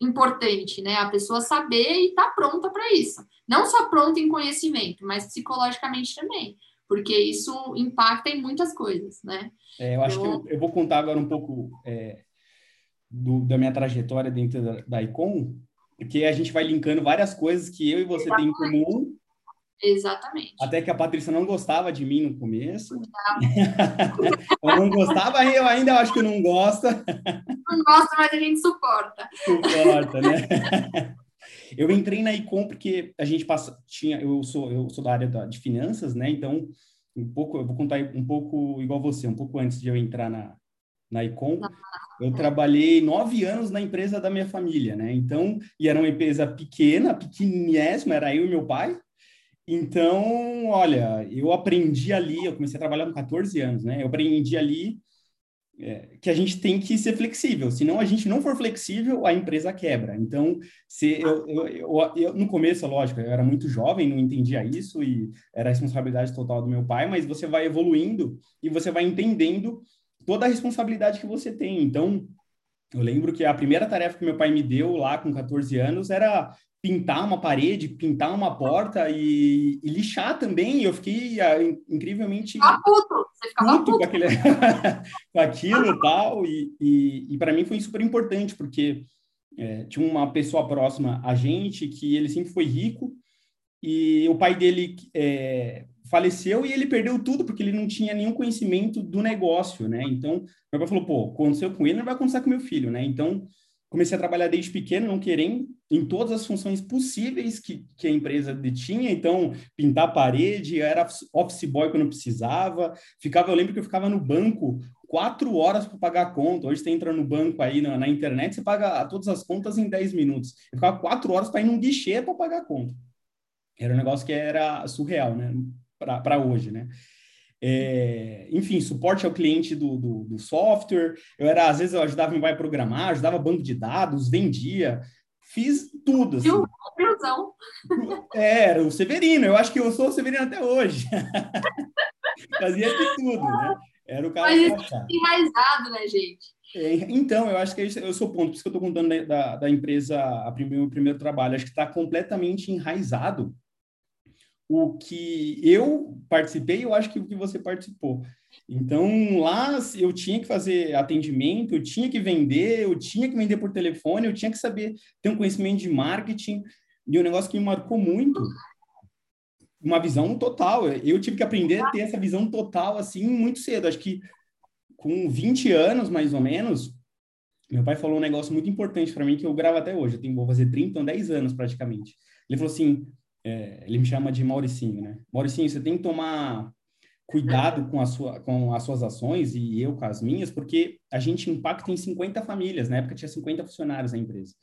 importante, né? A pessoa saber e estar tá pronta para isso. Não só pronta em conhecimento, mas psicologicamente também porque isso impacta em muitas coisas, né? É, eu acho que eu, eu, vou contar agora um pouco é, do, da minha trajetória dentro da, da ICOM, porque a gente vai linkando várias coisas que eu e você têm em comum. Exatamente. Até que a Patrícia não gostava de mim no começo. Ela não gostava, eu ainda acho que não gosta. Não gosta, mas a gente suporta. Suporta, né? Eu entrei na Icom porque a gente passa, tinha, eu sou, eu sou da área da, de finanças, né? Então, um pouco, eu vou contar um pouco igual você, um pouco antes de eu entrar na, na Icom, eu trabalhei nove anos na empresa da minha família, né? Então, e era uma empresa pequena, pequenésima, era eu e meu pai. Então, olha, eu aprendi ali, eu comecei a trabalhar com 14 anos, né? Eu aprendi ali é, que a gente tem que ser flexível. Se não a gente não for flexível, a empresa quebra. Então, se eu, eu, eu, eu, no começo, lógico, eu era muito jovem, não entendia isso e era responsabilidade total do meu pai, mas você vai evoluindo e você vai entendendo toda a responsabilidade que você tem. Então, eu lembro que a primeira tarefa que meu pai me deu lá com 14 anos era pintar uma parede, pintar uma porta e, e lixar também. Eu fiquei ah, incrivelmente puto. Você ficava puto, puto. Com, aquele, com aquilo e tal. E, e, e para mim foi super importante, porque é, tinha uma pessoa próxima a gente que ele sempre foi rico e o pai dele é, faleceu e ele perdeu tudo porque ele não tinha nenhum conhecimento do negócio, né? Então, meu pai falou, pô, aconteceu com ele, não vai acontecer com meu filho, né? Então, comecei a trabalhar desde pequeno, não querendo, em todas as funções possíveis que, que a empresa tinha. Então, pintar a parede, era office boy quando precisava. Ficava, eu lembro que eu ficava no banco quatro horas para pagar a conta. Hoje você entra no banco aí na, na, internet, você paga todas as contas em 10 minutos. Eu ficava quatro horas para ir num guichê para pagar a conta. Era um negócio que era surreal, né? Para hoje, né? É, enfim, suporte ao cliente do, do, do, software. Eu era, às vezes, eu ajudava meu pai a programar, ajudava banco de dados, vendia, fiz tudo. Assim. É, era o Severino, eu acho que eu sou o Severino até hoje. Fazia de tudo, né? Era o cara. Mas enraizado, né, gente? É, então, eu acho que esse é o seu ponto, por isso que eu estou contando da, da empresa, a primeiro, o primeiro trabalho, acho que está completamente enraizado o que eu participei, eu acho que o que você participou. Então, lá eu tinha que fazer atendimento, eu tinha que vender, eu tinha que vender por telefone, eu tinha que saber ter um conhecimento de marketing, e um negócio que me marcou muito, uma visão total. Eu tive que aprender a ter essa visão total, assim, muito cedo. Acho que com 20 anos, mais ou menos, meu pai falou um negócio muito importante para mim, que eu gravo até hoje. Eu tenho, vou fazer 30, então 10 anos praticamente. Ele falou assim, é, ele me chama de Mauricinho, né? Mauricinho, você tem que tomar cuidado com, a sua, com as suas ações e eu com as minhas, porque a gente impacta em 50 famílias. Na época tinha 50 funcionários na empresa.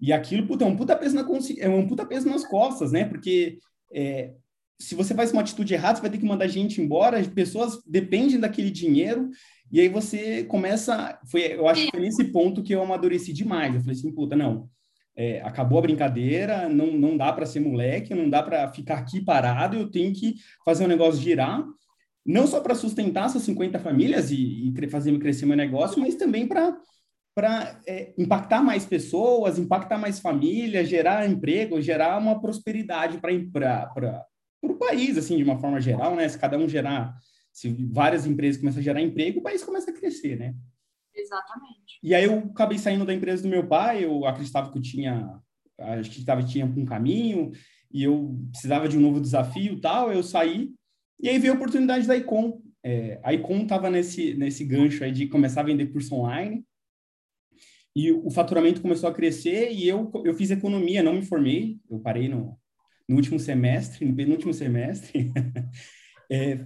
E aquilo, puta, é um puta peso, na consci... é um puta peso nas costas, né? Porque é, se você faz uma atitude errada, você vai ter que mandar gente embora, as pessoas dependem daquele dinheiro, e aí você começa. Foi, eu acho que foi nesse ponto que eu amadureci demais. Eu falei assim, puta, não é, acabou a brincadeira, não, não dá para ser moleque, não dá para ficar aqui parado, eu tenho que fazer o um negócio girar, não só para sustentar essas 50 famílias e, e fazer crescer meu negócio, mas também para para é, impactar mais pessoas, impactar mais famílias, gerar emprego, gerar uma prosperidade para o país, assim, de uma forma geral, né? Se cada um gerar, se várias empresas começam a gerar emprego, o país começa a crescer, né? Exatamente. E aí eu acabei saindo da empresa do meu pai, eu acreditava que eu tinha, acho que tava, tinha um caminho, e eu precisava de um novo desafio tal, eu saí, e aí veio a oportunidade da Icon. É, a Icon estava nesse, nesse gancho aí de começar a vender curso online, e o faturamento começou a crescer, e eu, eu fiz economia, não me formei, eu parei no, no último semestre, no penúltimo semestre, é,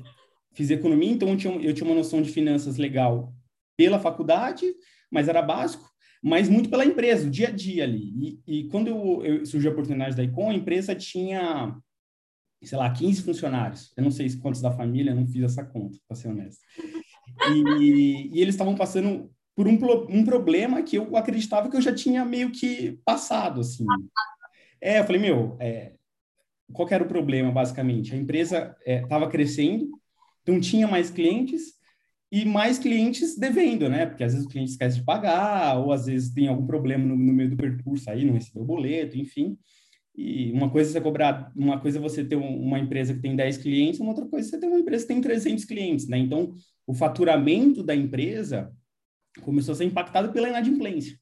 fiz economia, então eu tinha, eu tinha uma noção de finanças legal pela faculdade, mas era básico, mas muito pela empresa, o dia a dia ali. E, e quando eu, eu, surgiu a oportunidade da Icon, a empresa tinha, sei lá, 15 funcionários. Eu não sei quantos da família, não fiz essa conta, para ser honesto. E, e eles estavam passando por um, um problema que eu acreditava que eu já tinha meio que passado, assim. É, eu falei, meu, é, qual era o problema, basicamente? A empresa estava é, crescendo, então tinha mais clientes, e mais clientes devendo, né? Porque às vezes o cliente esquece de pagar, ou às vezes tem algum problema no, no meio do percurso aí, não recebeu o boleto, enfim. E uma coisa é você cobrar, uma coisa é você ter uma empresa que tem 10 clientes, uma outra coisa é você ter uma empresa que tem 300 clientes, né? Então, o faturamento da empresa começou a ser impactado pela inadimplência.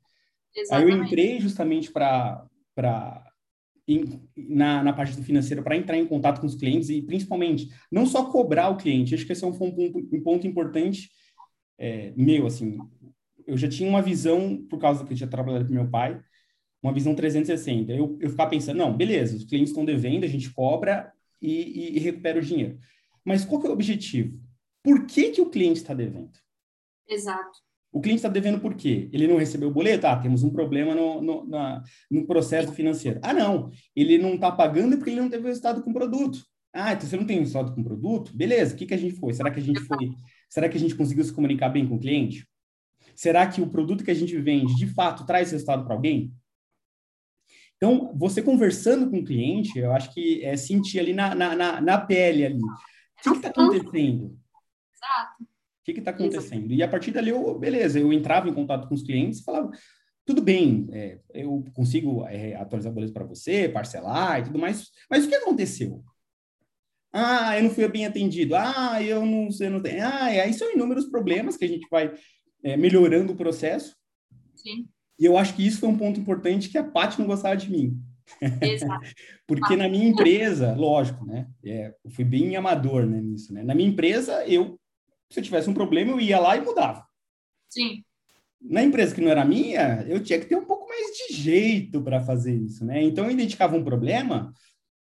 Exatamente. Aí eu entrei justamente para na, na parte financeira para entrar em contato com os clientes e, principalmente, não só cobrar o cliente. Acho que esse é um ponto, um ponto importante é, meu, assim. Eu já tinha uma visão, por causa que eu tinha trabalhado com meu pai, uma visão 360. Eu, eu ficava pensando, não, beleza, os clientes estão devendo, a gente cobra e, e, e recupera o dinheiro. Mas qual é o objetivo? Por que, que o cliente está devendo? Exato. O cliente está devendo por quê? Ele não recebeu o boleto? Ah, temos um problema no, no, na, no processo financeiro. Ah, não. Ele não está pagando porque ele não teve resultado com o produto. Ah, então você não tem resultado com o produto? Beleza, o que, que a gente foi? Será que a gente foi? Será que a gente conseguiu se comunicar bem com o cliente? Será que o produto que a gente vende, de fato, traz resultado para alguém? Então, você conversando com o cliente, eu acho que é sentir ali na, na, na, na pele ali. O que está acontecendo? Exato. O que está acontecendo? E a partir dali, eu, beleza, eu entrava em contato com os clientes e falava, tudo bem, é, eu consigo é, atualizar o boleto para você, parcelar e tudo mais, mas o que aconteceu? Ah, eu não fui bem atendido. Ah, eu não sei, não tenho. Ah, aí são inúmeros problemas que a gente vai é, melhorando o processo. Sim. E eu acho que isso foi um ponto importante que a Paty não gostava de mim. Exato. Porque na minha empresa, lógico, né? É, eu fui bem amador né, nisso, né? Na minha empresa, eu se eu tivesse um problema, eu ia lá e mudava. Sim. na empresa que não era minha, eu tinha que ter um pouco mais de jeito para fazer isso, né? Então eu identificava um problema,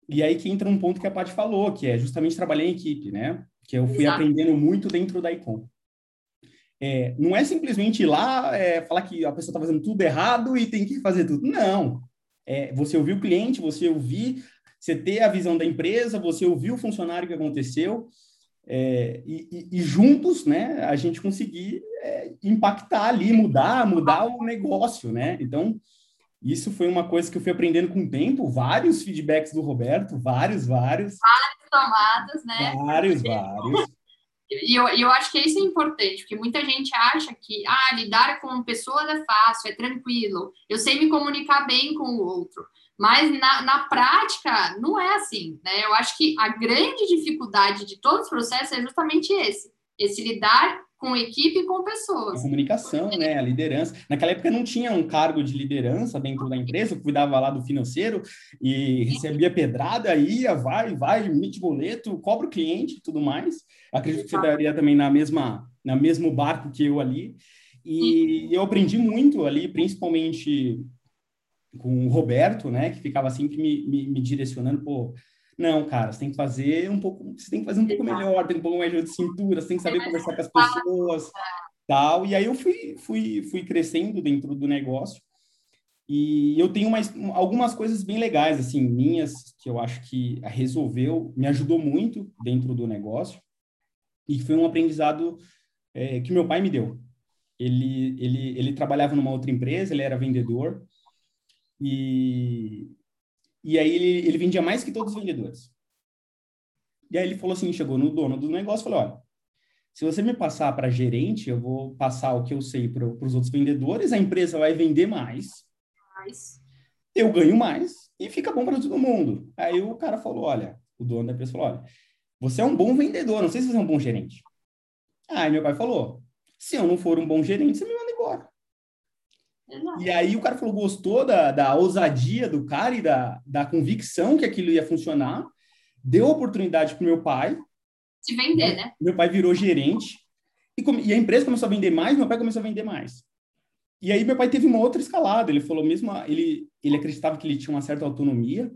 e aí que entra um ponto que a Paty falou, que é justamente trabalhar em equipe, né? Que eu fui Exato. aprendendo muito dentro da Icon. É, não é simplesmente ir lá é, falar que a pessoa está fazendo tudo errado e tem que fazer tudo. Não. É, você ouvir o cliente, você ouvir, você ter a visão da empresa, você ouvir o funcionário que aconteceu, é, e, e, juntos, né, a gente conseguir é, impactar ali, mudar, mudar o negócio, né? Então, isso foi uma coisa que eu fui aprendendo com o tempo, vários feedbacks do Roberto, vários, vários. Várias tomadas, né? Vários, vários. E eu, eu acho que isso é importante, porque muita gente acha que ah, lidar com pessoas é fácil, é tranquilo, eu sei me comunicar bem com o outro. Mas na, na prática, não é assim, né? Eu acho que a grande dificuldade de todos os processos é justamente esse: esse lidar com equipe e com pessoas. A comunicação, né? A liderança. Naquela época não tinha um cargo de liderança dentro da empresa, eu cuidava lá do financeiro e recebia pedrada, ia, vai, vai, emite boleto, cobra o cliente e tudo mais. Acredito que você estaria também na mesma, na mesmo barco que eu ali. E eu aprendi muito ali, principalmente com o Roberto, né, que ficava sempre me, me, me, direcionando, pô, não, cara, você tem que fazer um pouco, você tem que fazer um pouco melhor, tem um pouco mais de cintura, você tem que saber conversar com as pessoas, tal. E aí eu fui, fui, fui crescendo dentro do negócio. E eu tenho mais, algumas coisas bem legais, assim, minhas, que eu acho que resolveu, me ajudou muito dentro do negócio. E foi um aprendizado é, que meu pai me deu. Ele, ele, ele trabalhava numa outra empresa, ele era vendedor, e, e aí ele, ele vendia mais que todos os vendedores. E aí ele falou assim, chegou no dono do negócio e falou, olha, se você me passar para gerente, eu vou passar o que eu sei para os outros vendedores, a empresa vai vender mais, mais, eu ganho mais e fica bom para todo mundo. Aí o cara falou, olha, o dono da empresa falou, olha, você é um bom vendedor, não sei se você é um bom gerente. Aí meu pai falou, se eu não for um bom gerente, você me manda. Exato. E aí o cara falou, gostou da, da ousadia do cara e da, da convicção que aquilo ia funcionar, deu oportunidade para meu pai. Se vender, né? Meu pai virou gerente e, e, a empresa começou a vender mais, meu pai começou a vender mais. E aí meu pai teve uma outra escalada, ele falou mesmo, ele, ele acreditava que ele tinha uma certa autonomia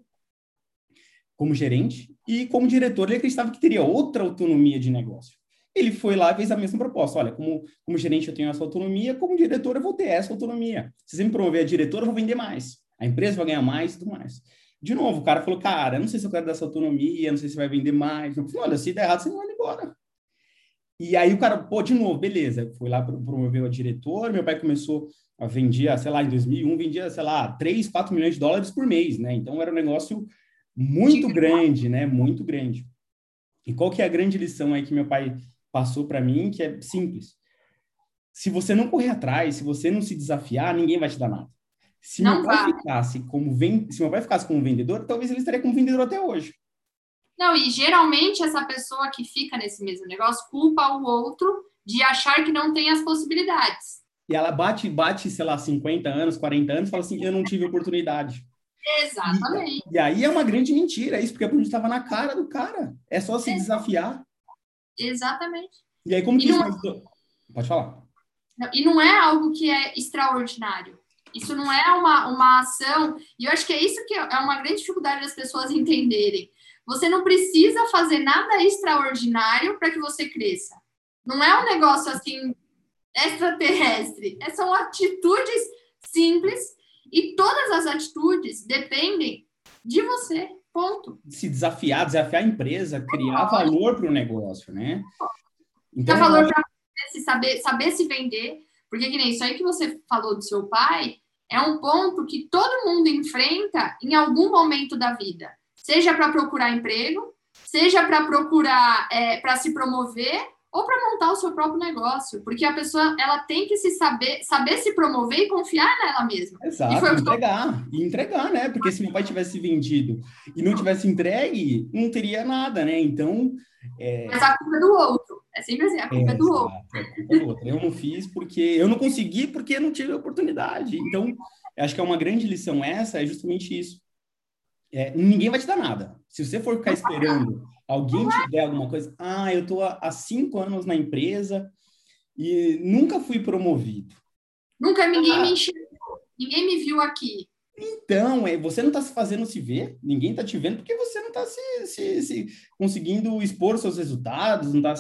como gerente e como diretor ele acreditava que teria outra autonomia de negócio. Ele foi lá e fez a mesma proposta. Olha, como, como gerente eu tenho essa autonomia, como diretor eu vou ter essa autonomia. Se você me promover a diretora, eu vou vender mais. A empresa vai ganhar mais e tudo mais. De novo, o cara falou, cara, não sei se eu quero dessa autonomia, não sei se vai vender mais. Eu falei, olha, se der errado, você vai embora. E aí o cara, pô, de novo, beleza. Foi lá, promoveu a diretora, meu pai começou a vender, sei lá, em 2001, vendia, sei lá, 3, 4 milhões de dólares por mês, né? Então era um negócio muito grande, né? Muito grande. E qual que é a grande lição aí que meu pai passou para mim, que é simples. Se você não correr atrás, se você não se desafiar, ninguém vai te dar nada. Se não meu pai vai. ficasse como vend... se meu pai ficasse como vendedor, talvez ele estaria como vendedor até hoje. Não, e geralmente essa pessoa que fica nesse mesmo negócio culpa o outro de achar que não tem as possibilidades. E ela bate, bate, sei lá, 50 anos, 40 anos, fala assim, eu não tive oportunidade. Exatamente. E, e aí é uma grande mentira isso, porque a gente estava na cara do cara. É só se desafiar. Exatamente. E aí, como que e isso... Não... Pode falar. E não é algo que é extraordinário. Isso não é uma, uma ação... E eu acho que é isso que é uma grande dificuldade das pessoas entenderem. Você não precisa fazer nada extraordinário para que você cresça. Não é um negócio assim extraterrestre. É, são atitudes simples e todas as atitudes dependem de você. Ponto. Se desafiar, desafiar a empresa, criar valor para o negócio, né? Então, Dá valor para se saber, saber se vender, porque que nem isso aí que você falou do seu pai, é um ponto que todo mundo enfrenta em algum momento da vida, seja para procurar emprego, seja para procurar, é, para se promover, ou para montar o seu próprio negócio, porque a pessoa ela tem que se saber, saber se promover e confiar nela mesma. Exato, e entregar, e entregar, né? Porque se meu pai tivesse vendido e não tivesse entregue, não teria nada, né? Então. É... Mas a culpa é do outro. É sempre assim, a culpa é, é do exato, outro. É culpa do outro. Eu não fiz porque eu não consegui porque não tive oportunidade. Então, acho que é uma grande lição essa, é justamente isso. É, ninguém vai te dar nada. Se você for ficar esperando alguém te der alguma coisa, ah, eu estou há cinco anos na empresa e nunca fui promovido. Nunca ninguém me enxergou, ninguém me viu aqui. Então, é, você não está se fazendo se ver, ninguém está te vendo porque você não está se, se, se, conseguindo expor seus resultados, não está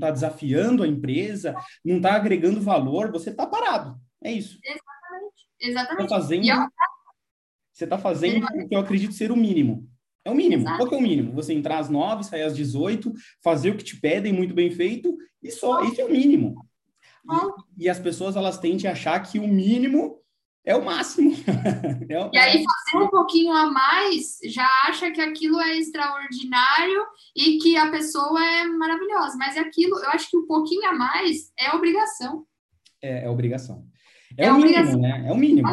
tá desafiando a empresa, não está agregando valor, você está parado. É isso. Exatamente. Exatamente. Tá fazendo, você está fazendo o que eu acredito ser o mínimo. É o mínimo. Exato. Qual que é o mínimo? Você entrar às nove, sair às 18, fazer o que te pedem muito bem feito e só. Isso é o mínimo. E, e as pessoas elas tendem a achar que o mínimo é o máximo. é o... E aí, fazer um pouquinho a mais já acha que aquilo é extraordinário e que a pessoa é maravilhosa. Mas é aquilo, eu acho que um pouquinho a mais é obrigação. É, é obrigação. É, é o obrigação. mínimo, né? É o mínimo.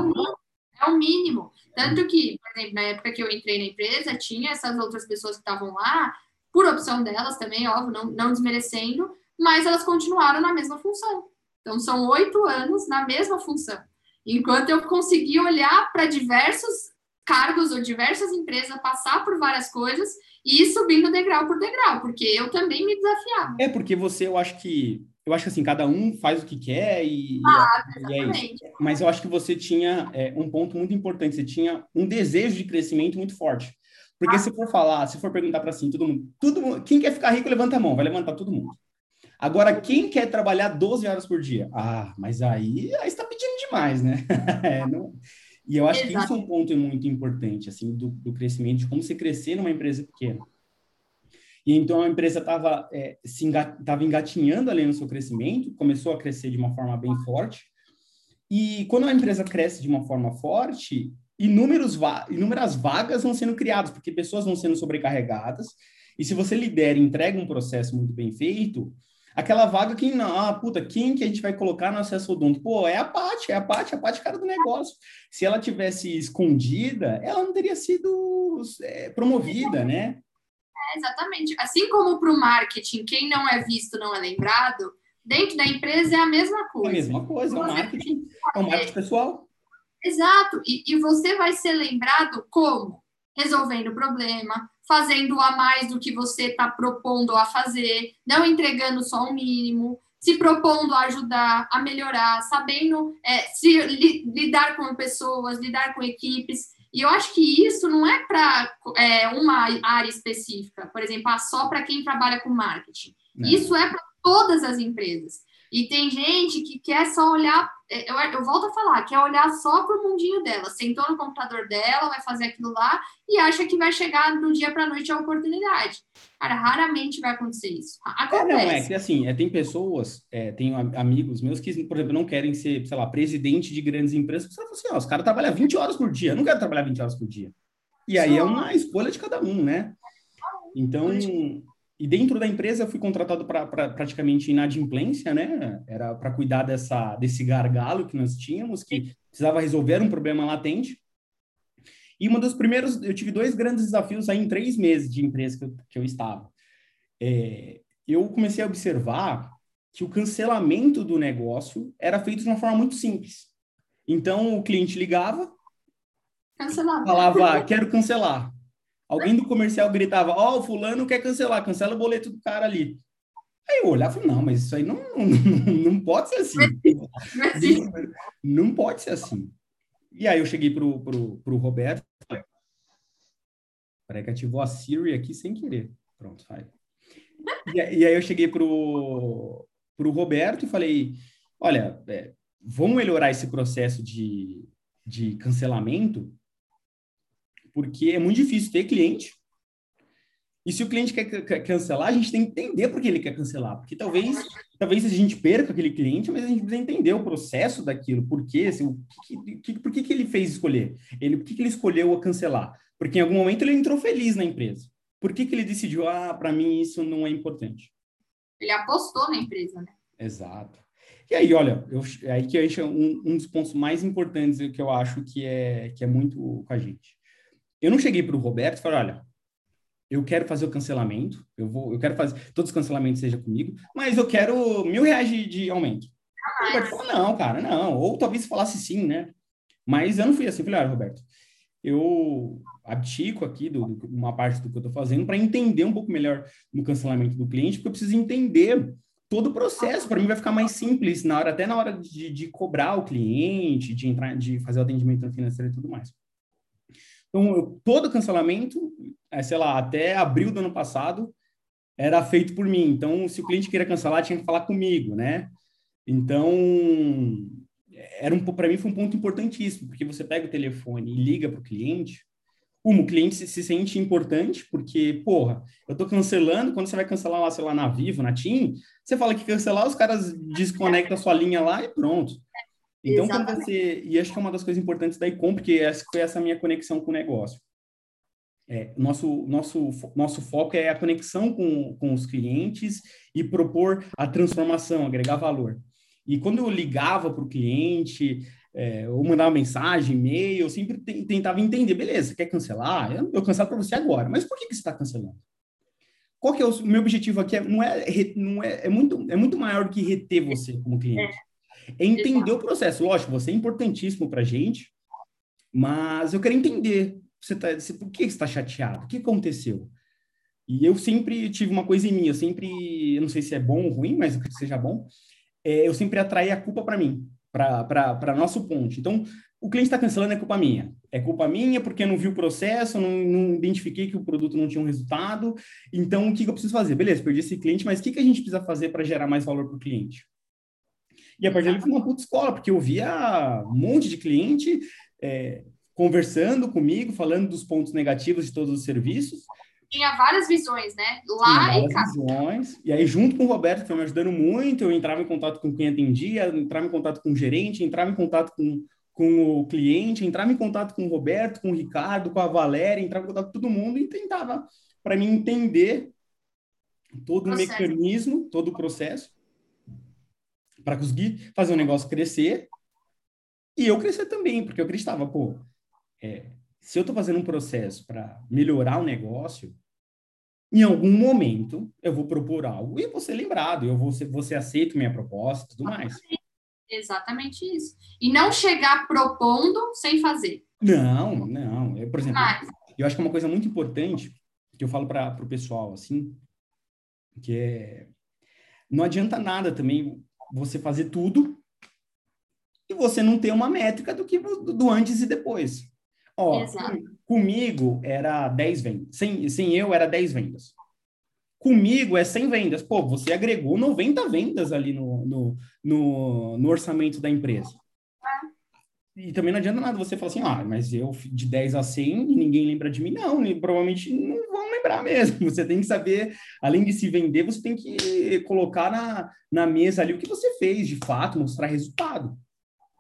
É o mínimo. Tanto que, por exemplo, na época que eu entrei na empresa, tinha essas outras pessoas que estavam lá, por opção delas também, óbvio, não, não desmerecendo, mas elas continuaram na mesma função. Então, são oito anos na mesma função. Enquanto eu consegui olhar para diversos cargos ou diversas empresas, passar por várias coisas e ir subindo degrau por degrau, porque eu também me desafiava. É porque você, eu acho que eu acho que assim, cada um faz o que quer e, ah, e é isso. Mas eu acho que você tinha é, um ponto muito importante, você tinha um desejo de crescimento muito forte. Porque ah. se for falar, se for perguntar para assim, todo mundo, todo mundo, quem quer ficar rico, levanta a mão, vai levantar todo mundo. Agora, quem quer trabalhar 12 horas por dia? Ah, mas aí, aí está pedindo demais, né? é, não... E eu acho Exato. que isso é um ponto muito importante, assim, do, do crescimento, de como você crescer numa empresa pequena. E então a empresa estava é, engat, engatinhando ali no seu crescimento, começou a crescer de uma forma bem forte. E quando a empresa cresce de uma forma forte, inúmeros va inúmeras vagas vão sendo criadas, porque pessoas vão sendo sobrecarregadas. E se você lidera e entrega um processo muito bem feito, aquela vaga, quem não, ah, puta, quem que a gente vai colocar no acesso odonto? Pô, é a Paty, é a Paty, a Paty cara do negócio. Se ela tivesse escondida, ela não teria sido é, promovida, né? É, exatamente. Assim como para o marketing, quem não é visto não é lembrado, dentro da empresa é a mesma coisa. É a mesma coisa, é um marketing, é um marketing pessoal. Exato. E, e você vai ser lembrado como? Resolvendo o problema, fazendo a mais do que você está propondo a fazer, não entregando só o mínimo, se propondo a ajudar, a melhorar, sabendo é, se li, lidar com pessoas, lidar com equipes. E eu acho que isso não é para é, uma área específica, por exemplo, ah, só para quem trabalha com marketing. É. Isso é para todas as empresas. E tem gente que quer só olhar, é, eu, eu volto a falar, quer olhar só para o mundinho dela. Sentou no computador dela, vai fazer aquilo lá e acha que vai chegar do dia para a noite a oportunidade. Cara, raramente vai acontecer isso. Acontece. É, não, é que assim, é, tem pessoas, é, tenho amigos meus que, por exemplo, não querem ser, sei lá, presidente de grandes empresas, porque assim, ó, os caras trabalham 20 horas por dia, eu não quero trabalhar 20 horas por dia. E aí Só... é uma escolha de cada um, né? Então, e dentro da empresa eu fui contratado para pra, praticamente inadimplência, né? Era para cuidar dessa, desse gargalo que nós tínhamos, que precisava resolver um problema latente. E uma dos primeiros, eu tive dois grandes desafios aí em três meses de empresa que eu, que eu estava. É, eu comecei a observar que o cancelamento do negócio era feito de uma forma muito simples. Então, o cliente ligava, falava, quero cancelar. Alguém do comercial gritava, ó, oh, fulano quer cancelar, cancela o boleto do cara ali. Aí eu olhava não, mas isso aí não, não, não pode ser assim. Não pode ser assim. E aí eu cheguei pro, pro, pro Roberto, peraí que ativou a Siri aqui sem querer. Pronto, vai. E, e, aí eu cheguei pro, pro Roberto e falei, olha, é, vamos melhorar esse processo de, de cancelamento, porque é muito difícil ter cliente. E se o cliente quer, cancelar, a gente tem que entender por que ele quer cancelar, porque talvez talvez a gente perca aquele cliente, mas a gente precisa entender o processo daquilo, por quê, assim, o que, que, por que, que ele fez escolher? Ele, por que, que ele escolheu cancelar? Porque em algum momento ele entrou feliz na empresa. Por que, que ele decidiu, ah, para mim isso não é importante? Ele apostou na empresa, né? Exato. E aí, olha, eu, é aí que é um, um dos pontos mais importantes que eu acho que é, que é muito com a gente. Eu não cheguei para o Roberto e falei, olha, eu quero fazer o cancelamento, eu vou, eu quero fazer todos os cancelamentos seja comigo, mas eu quero mil reais de, de aumento. Ah, Roberto falou, não, cara, não. Ou talvez falasse sim, né? Mas eu não fui assim. Falei, olha, Roberto, eu abdico aqui de uma parte do que eu estou fazendo para entender um pouco melhor no cancelamento do cliente, porque eu preciso entender todo o processo para mim vai ficar mais simples na hora até na hora de, de cobrar o cliente, de entrar, de fazer o atendimento financeiro e tudo mais. Então, eu, todo cancelamento, é, sei lá, até abril do ano passado, era feito por mim. Então, se o cliente queria cancelar, tinha que falar comigo, né? Então, era um para mim foi um ponto importantíssimo, porque você pega o telefone e liga para o cliente, um, o cliente se, se, sente importante, porque, porra, eu tô cancelando, quando você vai cancelar lá, sei lá, na Vivo, na TIM, você fala que cancelar, os caras desconectam a sua linha lá e pronto. Então, quando você. E acho que é uma das coisas importantes da Icom, porque essa foi essa minha conexão com o negócio. É, nosso, nosso, nosso foco é a conexão com, com os clientes e propor a transformação, agregar valor. E quando eu ligava para o cliente, é, ou mandava mensagem, e-mail, eu sempre tentava entender, beleza, quer cancelar? Eu, eu cancelo para você agora, mas por que, que você está cancelando? Qual que é o, o meu objetivo aqui? É, não é, não é, é, muito, é muito maior do que reter você como cliente. É entender o processo. Lógico, você é importantíssimo para a gente, mas eu quero entender você tá, você, por que você está chateado? O que aconteceu? E eu sempre tive uma coisa em mim, eu sempre, eu não sei se é bom ou ruim, mas que seja bom, é, eu sempre atraí a culpa para mim, para nosso ponto. Então, o cliente está cancelando é culpa minha. É culpa minha porque não vi o processo, não, não, identifiquei que o produto não tinha um resultado. Então, o que, que eu preciso fazer? Beleza, perdi esse cliente, mas o que, que a gente precisa fazer para gerar mais valor para o cliente? E a partir dali foi uma puta escola, porque eu via um monte de cliente é, conversando comigo, falando dos pontos negativos de todos os serviços. Tinha várias visões, né? Lá Tinha e cá. visões. E aí, junto com o Roberto, que foi me ajudando muito, eu entrava em contato com quem atendia, entrava em contato com o gerente, entrava em contato com, com o cliente, entrava em contato com o Roberto, com o Ricardo, com a Valéria, entrava em contato com todo mundo e tentava, para mim, entender todo o mecanismo, todo o processo para conseguir fazer o negócio crescer e eu crescer também, porque eu acreditava, pô, é, se eu estou fazendo um processo para melhorar o negócio, em algum momento eu vou propor algo e vou ser lembrado, eu vou ser, você aceita minha proposta e tudo mais. Exatamente isso. E não chegar propondo sem fazer. Não, não. Eu, por exemplo, Mas... eu acho que é uma coisa muito importante que eu falo para o pessoal, assim, que é não adianta nada também você fazer tudo e você não ter uma métrica do que do, antes e depois. Ó, Exato. comigo era 10 vendas. Sem, sem eu era 10 vendas. Comigo é 100 vendas. Pô, você agregou 90 vendas ali no, no, no, no orçamento da empresa. E também não adianta nada você falar assim, ah, mas eu de 10 a 100 ninguém lembra de mim. Não, provavelmente não lembrar mesmo. Você tem que saber, além de se vender, você tem que colocar na, na mesa ali o que você fez, de fato, mostrar resultado.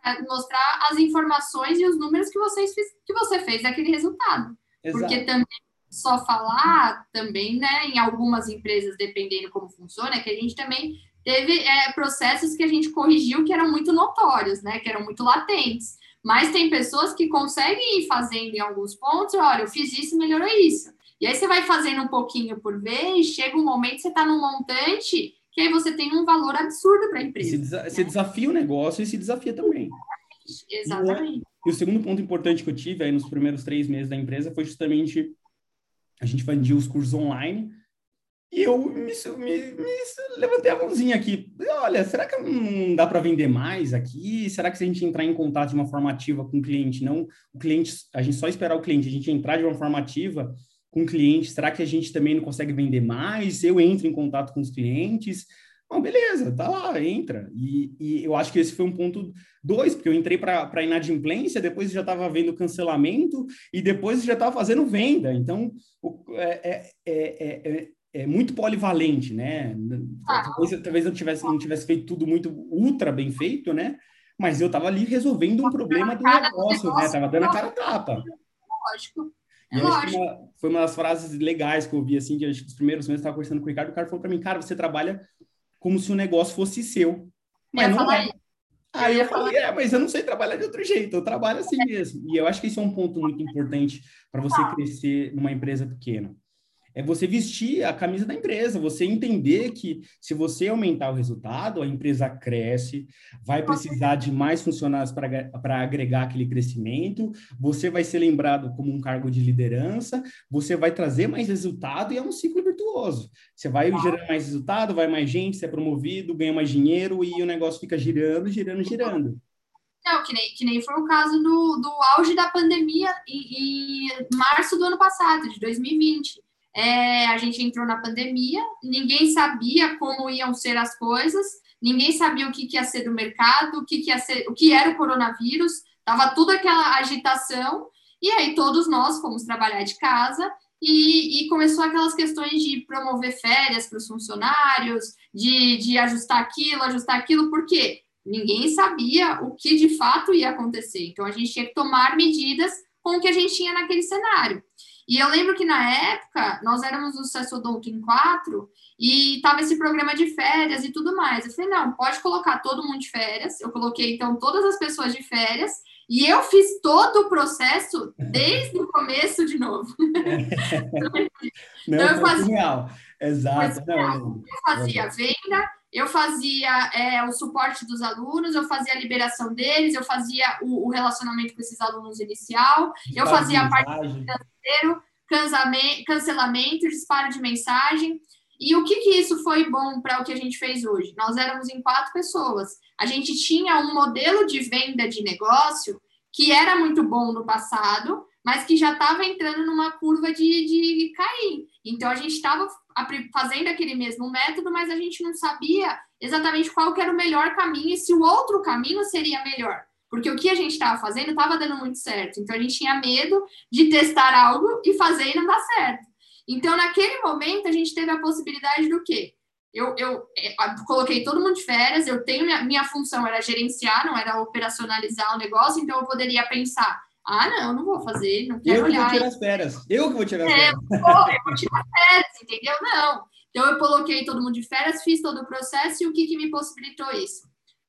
É mostrar as informações e os números que, vocês, que você fez daquele resultado. Exato. Porque também só falar, também, né, em algumas empresas, dependendo como funciona, é que a gente também teve é, processos que a gente corrigiu que eram muito notórios, né, que eram muito latentes. Mas tem pessoas que conseguem ir fazendo em alguns pontos, olha, eu fiz isso, melhorou isso. E aí você vai fazendo um pouquinho por vez, chega um momento que você está num montante que aí você tem um valor absurdo para a empresa. Você, desa né? você, desafia o negócio e se desafia também. Exatamente. E o, segundo ponto importante que eu tive aí nos primeiros três meses da empresa foi justamente a gente vendia os cursos online e eu me, me, me, levantei a mãozinha aqui. Olha, será que não dá para vender mais aqui? Será que se a gente entrar em contato de uma forma ativa com o cliente, não o cliente, a gente só esperar o cliente, a gente entrar de uma forma ativa com o cliente, será que a gente também não consegue vender mais? Eu entro em contato com os clientes. Bom, beleza, tá lá, entra. E, e, eu acho que esse foi um ponto dois, porque eu entrei para a inadimplência, depois já estava vendo cancelamento e depois já estava fazendo venda. Então, o, é, é, é, é, muito polivalente, né? Talvez, talvez eu tivesse, não tivesse feito tudo muito ultra bem feito, né? Mas eu estava ali resolvendo um problema do negócio, né? Tava dando a cara tapa. Lógico. E acho uma, foi uma das frases legais que eu ouvi, assim, que acho que os primeiros meses eu estava conversando com o Ricardo, o cara falou para mim, cara, você trabalha como se o negócio fosse seu. Mas não é. Aí eu falei, é, mas eu não sei trabalhar de outro jeito, eu trabalho assim mesmo. E eu acho que isso é um ponto muito importante para você crescer numa empresa pequena. É você vestir a camisa da empresa, você entender que se você aumentar o resultado, a empresa cresce, vai precisar de mais funcionários para agregar aquele crescimento, você vai ser lembrado como um cargo de liderança, você vai trazer mais resultado e é um ciclo virtuoso. Você vai gerar mais resultado, vai mais gente, você é promovido, ganha mais dinheiro e o negócio fica girando, girando, girando. Não, que nem, que nem foi o caso do, do auge da pandemia em, em março do ano passado, de 2020. É, a gente entrou na pandemia, ninguém sabia como iam ser as coisas, ninguém sabia o que, que ia ser do mercado, o que, que ia ser, o que era o coronavírus, tava tudo aquela agitação, e aí todos nós fomos trabalhar de casa e, e começou aquelas questões de promover férias para os funcionários, de, de ajustar aquilo, ajustar aquilo, por quê? Ninguém sabia o que de fato ia acontecer. Então a gente tinha que tomar medidas com o que a gente tinha naquele cenário. E eu lembro que na época nós éramos o Sessodonto em quatro e tava esse programa de férias e tudo mais. Eu falei, não, pode colocar todo mundo de férias. Eu coloquei então todas as pessoas de férias e eu fiz todo o processo desde o começo de novo. não, então, eu fazia, Exato. Não, eu fazia venda, eu fazia é, o suporte dos alunos, eu fazia a liberação deles, eu fazia o, o relacionamento com esses alunos inicial, eu fazia a parte financeiro, cancelamento, disparo de mensagem. E o que, que isso foi bom para o que a gente fez hoje? Nós éramos em quatro pessoas. A gente tinha um modelo de venda de negócio que era muito bom no passado, mas que já estava entrando numa curva de, de cair. Então, a gente estava fazendo aquele mesmo método, mas a gente não sabia exatamente qual era o melhor caminho e se o outro caminho seria melhor. Porque o que a gente estava fazendo estava dando muito certo. Então, a gente tinha medo de testar algo e fazer e não dar certo. Então, naquele momento, a gente teve a possibilidade do quê? Eu, eu, é, eu, coloquei todo mundo de férias, eu tenho minha, minha função era gerenciar, não era operacionalizar o negócio, então eu poderia pensar, ah, não, não vou fazer, não quero eu olhar. Eu vou tirar as férias. Eu que vou tirar as é, férias. Eu vou, eu vou tirar férias, entendeu? Não. Então, eu coloquei todo mundo de férias, fiz todo o processo e o que, que me possibilitou isso?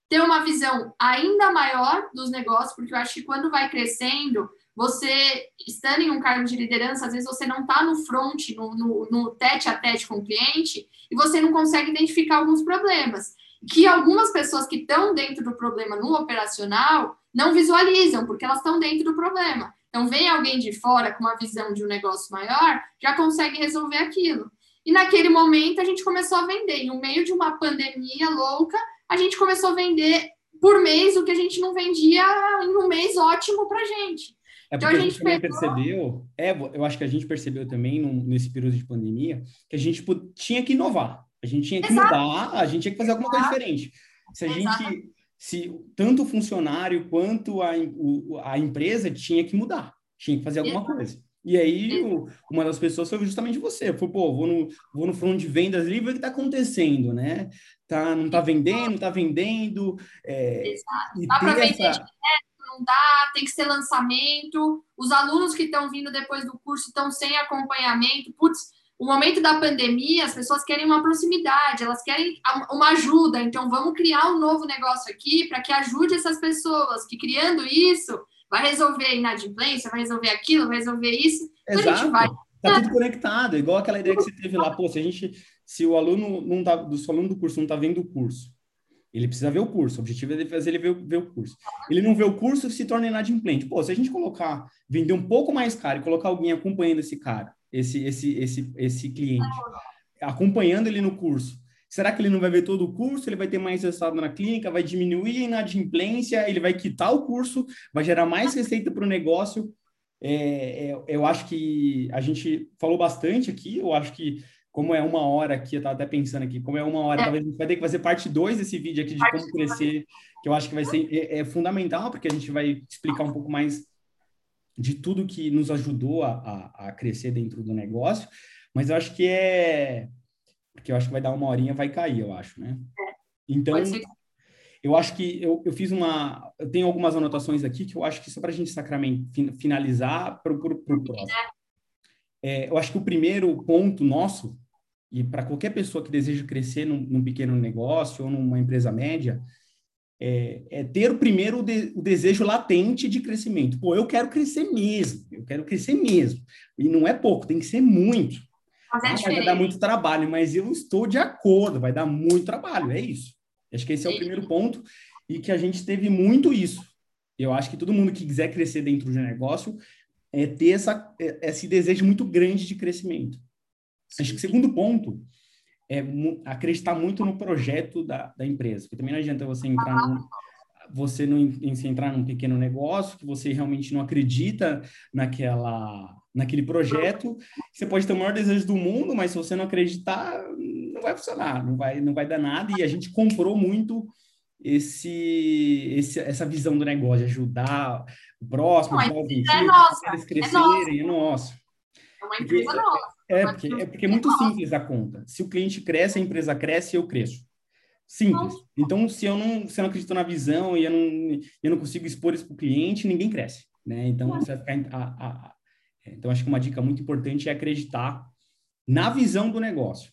Ter uma visão ainda maior dos negócios, porque eu acho que quando vai crescendo, você, estando em um cargo de liderança, às vezes você não está no front, no, no, no tete a tete com o cliente, e você não consegue identificar alguns problemas. Que algumas pessoas que estão dentro do problema no operacional não visualizam, porque elas estão dentro do problema. Então, vem alguém de fora com uma visão de um negócio maior, já consegue resolver aquilo. E naquele momento a gente começou a vender. No meio de uma pandemia louca, a gente começou a vender por mês o que a gente não vendia em um mês ótimo para gente. É porque então, a gente, a gente pegou... percebeu, é, eu acho que a gente percebeu também nesse período de pandemia que a gente tinha que inovar, a gente tinha que Exato. mudar, a gente tinha que fazer alguma coisa diferente. Se a gente se tanto o funcionário quanto a, o, a empresa tinha que mudar, tinha que fazer alguma coisa. E aí, o, uma das pessoas foi justamente você. Falou, pô, vou no, vou no front de vendas ali, ver o que está acontecendo, né? Tá, não está vendendo, está vendendo. É, Exato. Dá para vender essa... não dá, tem que ser lançamento. Os alunos que estão vindo depois do curso estão sem acompanhamento. Putz, o momento da pandemia, as pessoas querem uma proximidade, elas querem uma ajuda. Então, vamos criar um novo negócio aqui para que ajude essas pessoas, que criando isso, vai resolver a inadimplência, vai resolver aquilo, vai resolver isso. Então, Exato. a gente vai. Tá tudo conectado, igual aquela ideia que você teve lá, pô, se a gente, se o aluno não tá, do aluno do curso não está vendo o curso, ele precisa ver o curso, o objetivo é fazer ele ver, ver, o curso. Ele não vê o curso, se torna inadimplente. Pô, se a gente colocar, vender um pouco mais caro e colocar alguém acompanhando esse cara, esse, esse, esse, esse cliente, acompanhando ele no curso. Será que ele não vai ver todo o curso? Ele vai ter mais resultado na clínica? Vai diminuir a inadimplência? Ele vai quitar o curso? Vai gerar mais receita para o negócio? É, é, eu acho que a gente falou bastante aqui. Eu acho que, como é uma hora aqui, eu estava até pensando aqui, como é uma hora, é. talvez a gente vai ter que fazer parte 2 desse vídeo aqui de como crescer, que eu acho que vai ser é, é fundamental, porque a gente vai explicar um pouco mais de tudo que nos ajudou a, a, a, crescer dentro do negócio, mas eu acho que é porque eu acho que vai dar uma horinha vai cair, eu acho, né? É, então, eu acho que eu, eu fiz uma, eu tenho algumas anotações aqui que eu acho que só para a gente sacrament, finalizar para o próximo. É, eu acho que o primeiro ponto nosso e para qualquer pessoa que deseja crescer num, num pequeno negócio ou numa empresa média, é, é ter o primeiro de, o desejo latente de crescimento. Pô, eu quero crescer mesmo, eu quero crescer mesmo. E não é pouco, tem que ser muito. Fazer ah, vai dar muito trabalho, mas eu estou de acordo, vai dar muito trabalho, é isso. Acho que esse é o primeiro ponto e que a gente teve muito isso. Eu acho que todo mundo que quiser crescer dentro de um negócio é ter essa, é, esse desejo muito grande de crescimento. Sim. Acho que o segundo ponto é acreditar muito no projeto da, da empresa, porque também não adianta você entrar num, você não entrar num pequeno negócio que você realmente não acredita naquela naquele projeto, você pode ter o maior desejo do mundo, mas se você não acreditar, não vai funcionar, não vai não vai dar nada e a gente comprou muito esse, esse essa visão do negócio, ajudar o próximo, não, os é nossa, eles crescerem, é, é nosso. É uma empresa porque, nossa. É, porque, é porque é muito simples a conta. Se o cliente cresce, a empresa cresce, eu cresço. Simples. Então, se eu não, se eu não acredito na visão e eu não, eu não consigo expor isso para o cliente, ninguém cresce. Né? Então, você vai ficar. A, a, é, então, acho que uma dica muito importante é acreditar na visão do negócio.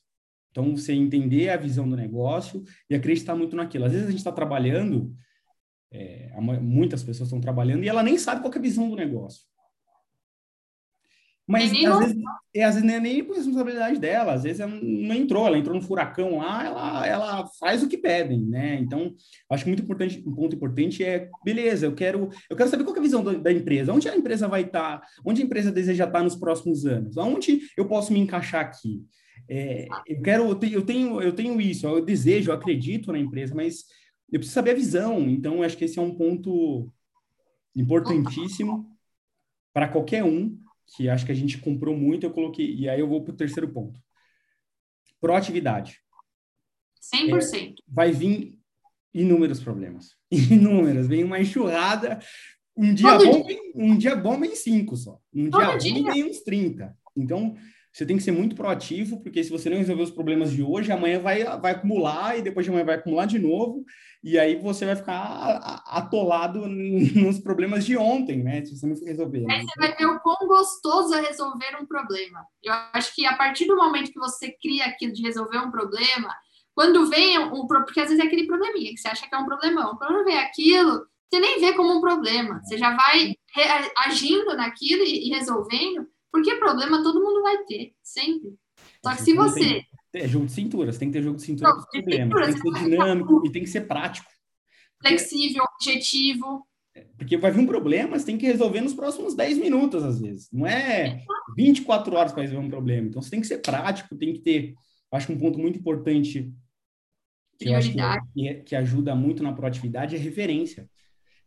Então, você entender a visão do negócio e acreditar muito naquilo. Às vezes a gente está trabalhando, é, muitas pessoas estão trabalhando e ela nem sabe qual é a visão do negócio. Mas às vezes, é, às vezes não é nem por responsabilidade dela, às vezes ela não entrou, ela entrou no furacão lá, ela, ela faz o que pedem, né? Então, acho que muito importante, um ponto importante é, beleza, eu quero, eu quero saber qual é a visão da, da empresa, onde a empresa vai estar, tá, onde a empresa deseja estar nos próximos anos, aonde eu posso me encaixar aqui. É, eu quero, eu tenho, eu tenho isso, eu desejo, eu acredito na empresa, mas eu preciso saber a visão. Então, acho que esse é um ponto importantíssimo para qualquer um que acho que a gente comprou muito, eu coloquei, e aí eu vou para o terceiro ponto. Proatividade. 100%. É, vai vir inúmeros problemas. Inúmeros. Vem uma enxurrada. Um dia, bom, dia. um dia bom vem cinco só. Um Todo dia bom vem uns 30. Então, você tem que ser muito proativo, porque se você não resolver os problemas de hoje, amanhã vai, vai acumular e depois de amanhã vai acumular de novo, e aí você vai ficar atolado nos problemas de ontem, né? Se você não resolver. Né? Aí você vai ver o quão gostoso é resolver um problema. Eu acho que a partir do momento que você cria aquilo de resolver um problema, quando vem um porque às vezes é aquele probleminha que você acha que é um problemão, quando vem aquilo, você nem vê como um problema, você já vai agindo naquilo e resolvendo porque problema todo mundo vai ter, sempre. Só que se você. É jogo de cintura, você tem que ter jogo de cintura para problema. Tem que ser dinâmico e tem que ser prático. Flexível, objetivo. É, porque vai vir um problema, você tem que resolver nos próximos 10 minutos, às vezes. Não é 24 horas para resolver um problema. Então, você tem que ser prático, tem que ter. Acho que um ponto muito importante que, que, que ajuda muito na proatividade é referência.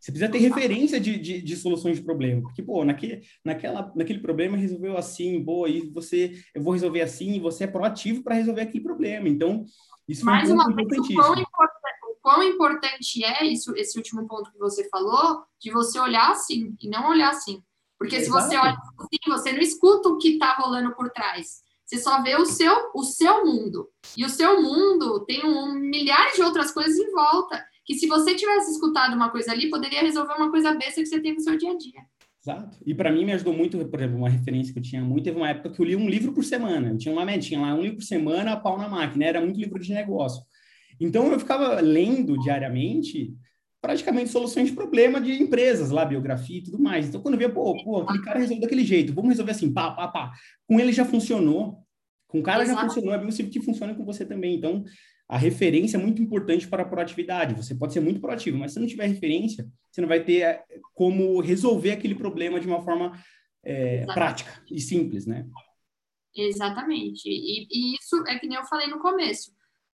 Você precisa ter referência de, de, de, soluções de problema. Porque, pô, naquele, naquela, naquele problema resolveu assim, boa, e você, eu vou resolver assim, e você é proativo para resolver aquele problema. Então, isso Mais uma vez, o quão, o quão importante é isso, esse último ponto que você falou, de você olhar assim e não olhar assim. Porque Exato. se você olha assim, você não escuta o que está rolando por trás. Você só vê o seu, o seu mundo. E o seu mundo tem um, milhares de outras coisas em volta que se você tivesse escutado uma coisa ali, poderia resolver uma coisa besta que você tem no seu dia a dia. Exato. E para mim me ajudou muito, por exemplo, uma referência que eu tinha muito, teve uma época que eu li um livro por semana. Eu tinha uma metinha lá, um livro por semana, pau na máquina, era muito livro de negócio. Então eu ficava lendo diariamente praticamente soluções de problema de empresas lá, biografia e tudo mais. Então quando eu via, pô, pô aquele cara resolveu daquele jeito, vamos resolver assim, pá, pá, pá. Com ele já funcionou. Com o cara Exato. já funcionou, é possível que funcione com você também. Então, a referência é muito importante para a proatividade. Você pode ser muito proativo, mas se não tiver referência, você não vai ter eh, como resolver aquele problema de uma forma é, prática e simples, né? Exatamente. E, e, isso é que nem eu falei no começo.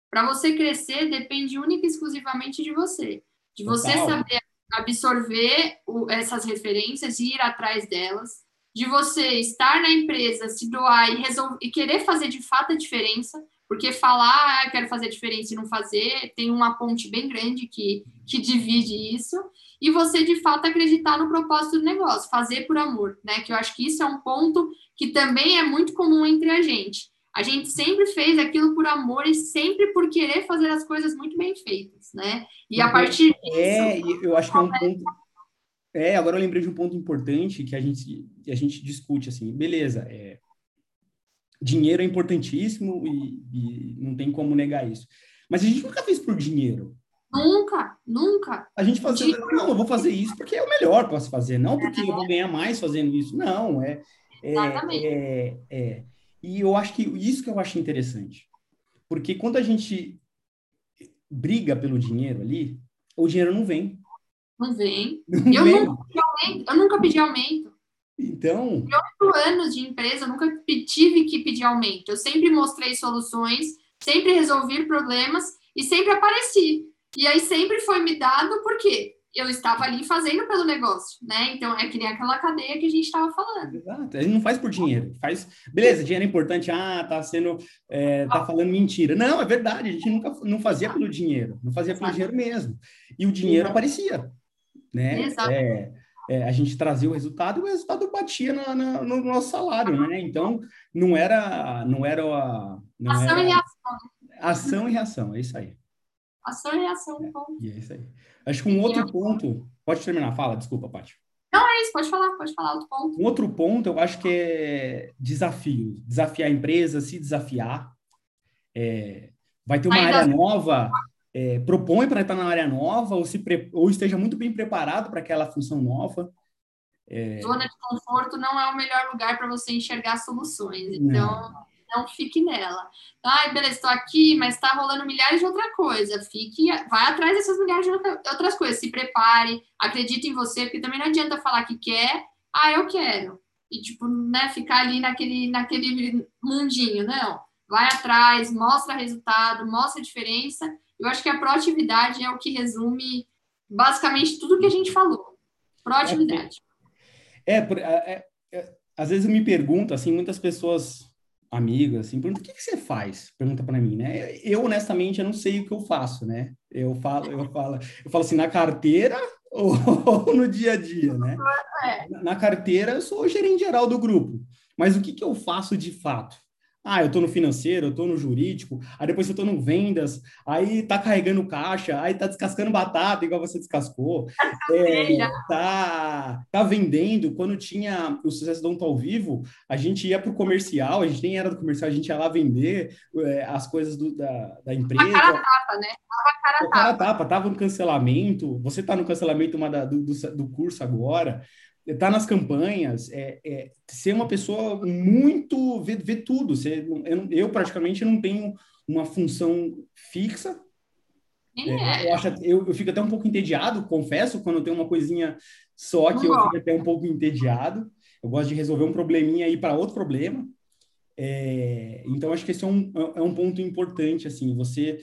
Para você crescer, depende única e exclusivamente de você. De você Total. saber absorver o, essas referências e ir atrás delas. De você estar na empresa, se doar e, resolver, e querer fazer de fato a diferença porque falar, ah, quero fazer diferença e não fazer, tem uma ponte bem grande que, que divide isso. E você, de fato, acreditar no propósito do negócio, fazer por amor, né? Que eu acho que isso é um ponto que também é muito comum entre a gente. A gente sempre fez aquilo por amor e sempre por querer fazer as coisas muito bem feitas, né? E a uhum. partir disso... É, eu acho que é um ponto... É, agora eu lembrei de um ponto importante que a gente, que a gente discute, assim, beleza, é, dinheiro é importantíssimo e, e, não tem como negar isso. Mas a gente nunca fez por dinheiro. Nunca, nunca. A gente fazia, não, eu vou fazer isso porque é o melhor que posso fazer, não porque é. eu vou ganhar mais fazendo isso. Não, é. é, é, é E eu acho que isso que eu acho interessante. Porque quando a gente briga pelo dinheiro ali, o dinheiro não vem. Não vem. Não eu, vem. Nunca eu nunca pedi aumento. Então. Oito anos de empresa, eu nunca tive que pedir aumento. Eu sempre mostrei soluções, sempre resolvi problemas e sempre apareci. E aí sempre foi me dado porque eu estava ali fazendo pelo negócio, né? Então é que nem aquela cadeia que a gente estava falando. Exato. A gente não faz por dinheiro, faz. Beleza, dinheiro é importante. Ah, tá sendo, é, tá falando mentira. Não, é verdade. A gente nunca não fazia pelo dinheiro, não fazia pelo dinheiro mesmo. E o dinheiro Exato. aparecia, né? Exato. É, é, a gente trazia o resultado e o resultado batia na, na, no nosso salário, né? Então, não era, não era a... Não ação era, e reação. Ação e reação, é isso aí. Ação e reação, é, E é isso aí. Acho que um outro ponto... Pode terminar, fala, desculpa, Paty. Não, é isso, pode falar, pode falar outro ponto. Um outro ponto, eu acho que é desafio. Desafiar a empresa, se desafiar. É, vai ter uma Ainda... área nova é, propõe para estar na área nova ou, se pre... ou esteja muito bem preparado para aquela função nova. É... Zona de conforto não é o melhor lugar para você enxergar soluções, então não, não fique nela. Ai, beleza, estou aqui, mas está rolando milhares de outra coisa. Fique, vai atrás dessas milhares de outras coisas. Se prepare, acredite em você, porque também não adianta falar que quer, ah, eu quero. E, tipo, né, ficar ali naquele, naquele mundinho, não. Vai atrás, mostra resultado, mostra diferença eu acho que a proatividade é o que resume basicamente tudo que a gente falou. Proatividade. É, é, é, é às vezes eu me pergunto, assim, muitas pessoas amigas, assim, perguntam, o que, que você faz? Pergunta para mim, né? Eu, honestamente, eu não sei o que eu faço, né? Eu falo, eu falo, eu falo assim, na carteira ou, no dia a dia, né? É. Na, na carteira, eu sou o gerente geral do grupo. Mas o que, que eu faço de fato? Ah, eu estou no financeiro, eu estou no jurídico, aí depois eu estou no vendas, aí tá carregando caixa, aí tá descascando batata, igual você descascou, é, tá, tá vendendo. Quando tinha o Sucesso Dom ao vivo, a gente ia para o comercial, a gente nem era do comercial, a gente ia lá vender é, as coisas do, da, da empresa. A cara tapa, né? Tava cara tapa. cara tapa, tava no cancelamento, você tá no cancelamento uma da, do, do, do curso agora, estar tá nas campanhas, é, é, ser uma pessoa muito. ver, ver tudo. Ser, eu, eu, praticamente não tenho uma função fixa. É, eu, acho, eu, eu, fico até um pouco entediado, confesso, quando eu tenho uma coisinha só que eu fico até um pouco entediado. Eu gosto de resolver um probleminha e ir para outro problema. É, então, acho que esse é um, é um ponto importante, assim, você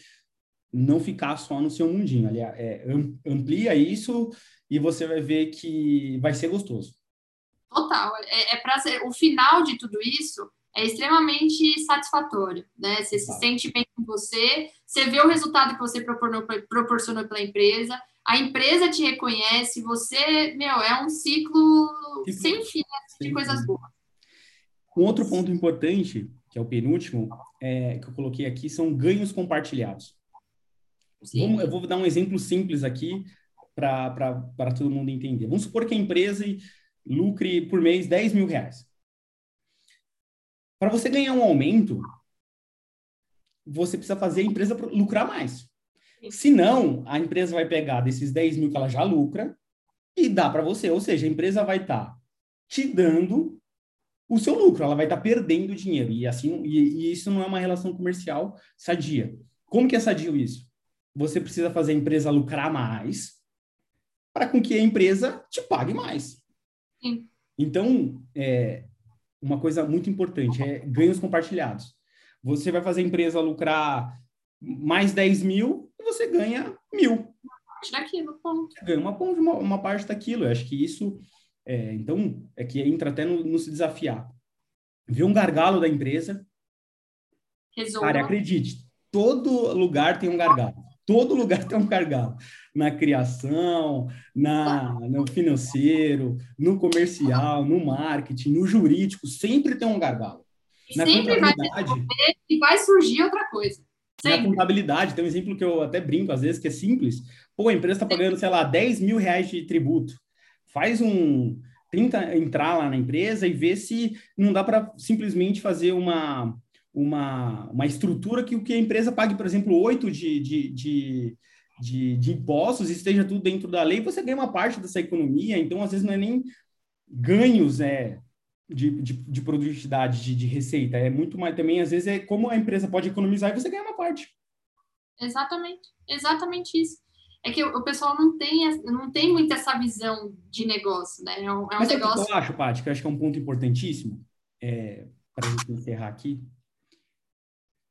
não ficar só no seu mundinho. Aliás, é, amplia isso e você vai ver que vai ser gostoso. Total. É, é para ser o final de tudo isso é extremamente satisfatório, né? Você se sente bem com você, você vê o resultado que você proporcionou, para a empresa, a empresa te reconhece, você, meu, é um ciclo sem fim de coisas boas. Um outro ponto importante, que é o penúltimo, é, que eu coloquei aqui, são ganhos compartilhados. Vamos, eu vou dar um exemplo simples aqui para todo mundo entender. Vamos supor que a empresa lucre por mês 10 mil reais. Para você ganhar um aumento, você precisa fazer a empresa lucrar mais. Senão, a empresa vai pegar desses 10 mil que ela já lucra e dá para você. Ou seja, a empresa vai estar tá te dando o seu lucro, ela vai estar tá perdendo dinheiro. E assim, e, e, isso não é uma relação comercial sadia. Como que é sadio isso? Você precisa fazer a empresa lucrar mais para com que a empresa te pague mais. Sim. Então, é, uma coisa muito importante é ganhos compartilhados. Você vai fazer a empresa lucrar mais 10 mil e você ganha mil. Parte daquilo, ponto. Você ganha uma, uma, uma parte daquilo. Eu acho que isso, é, então, é que entra até no, no se desafiar. Ver um gargalo da empresa. Resolva. Cara, acredite, todo lugar tem um gargalo todo lugar tem um gargalo. Na criação, na, no financeiro, no comercial, no marketing, no jurídico, sempre tem um gargalo. Na sempre contabilidade, vai e vai surgir outra coisa. Sempre. Na contabilidade, tem um exemplo que eu até brinco às vezes, que é simples. Pô, a empresa está pagando, sei lá, 10 mil reais de tributo. Faz um. Tenta entrar lá na empresa e ver se não dá para simplesmente fazer uma, uma, uma estrutura que o que a empresa pague, por exemplo, oito de, de, de, de, de impostos e esteja tudo dentro da lei, você ganha uma parte dessa economia. Então, às vezes, não é nem ganhos é, de, de, de produtividade, de, de, receita. É muito mais também, às vezes, é como a empresa pode economizar e você ganha uma parte. Exatamente, exatamente isso. É que o pessoal não tem, não tem muito essa visão de negócio, né? É um, é um Mas negócio. Eu acho, Paty, que eu acho que é um ponto importantíssimo é, para a gente encerrar aqui,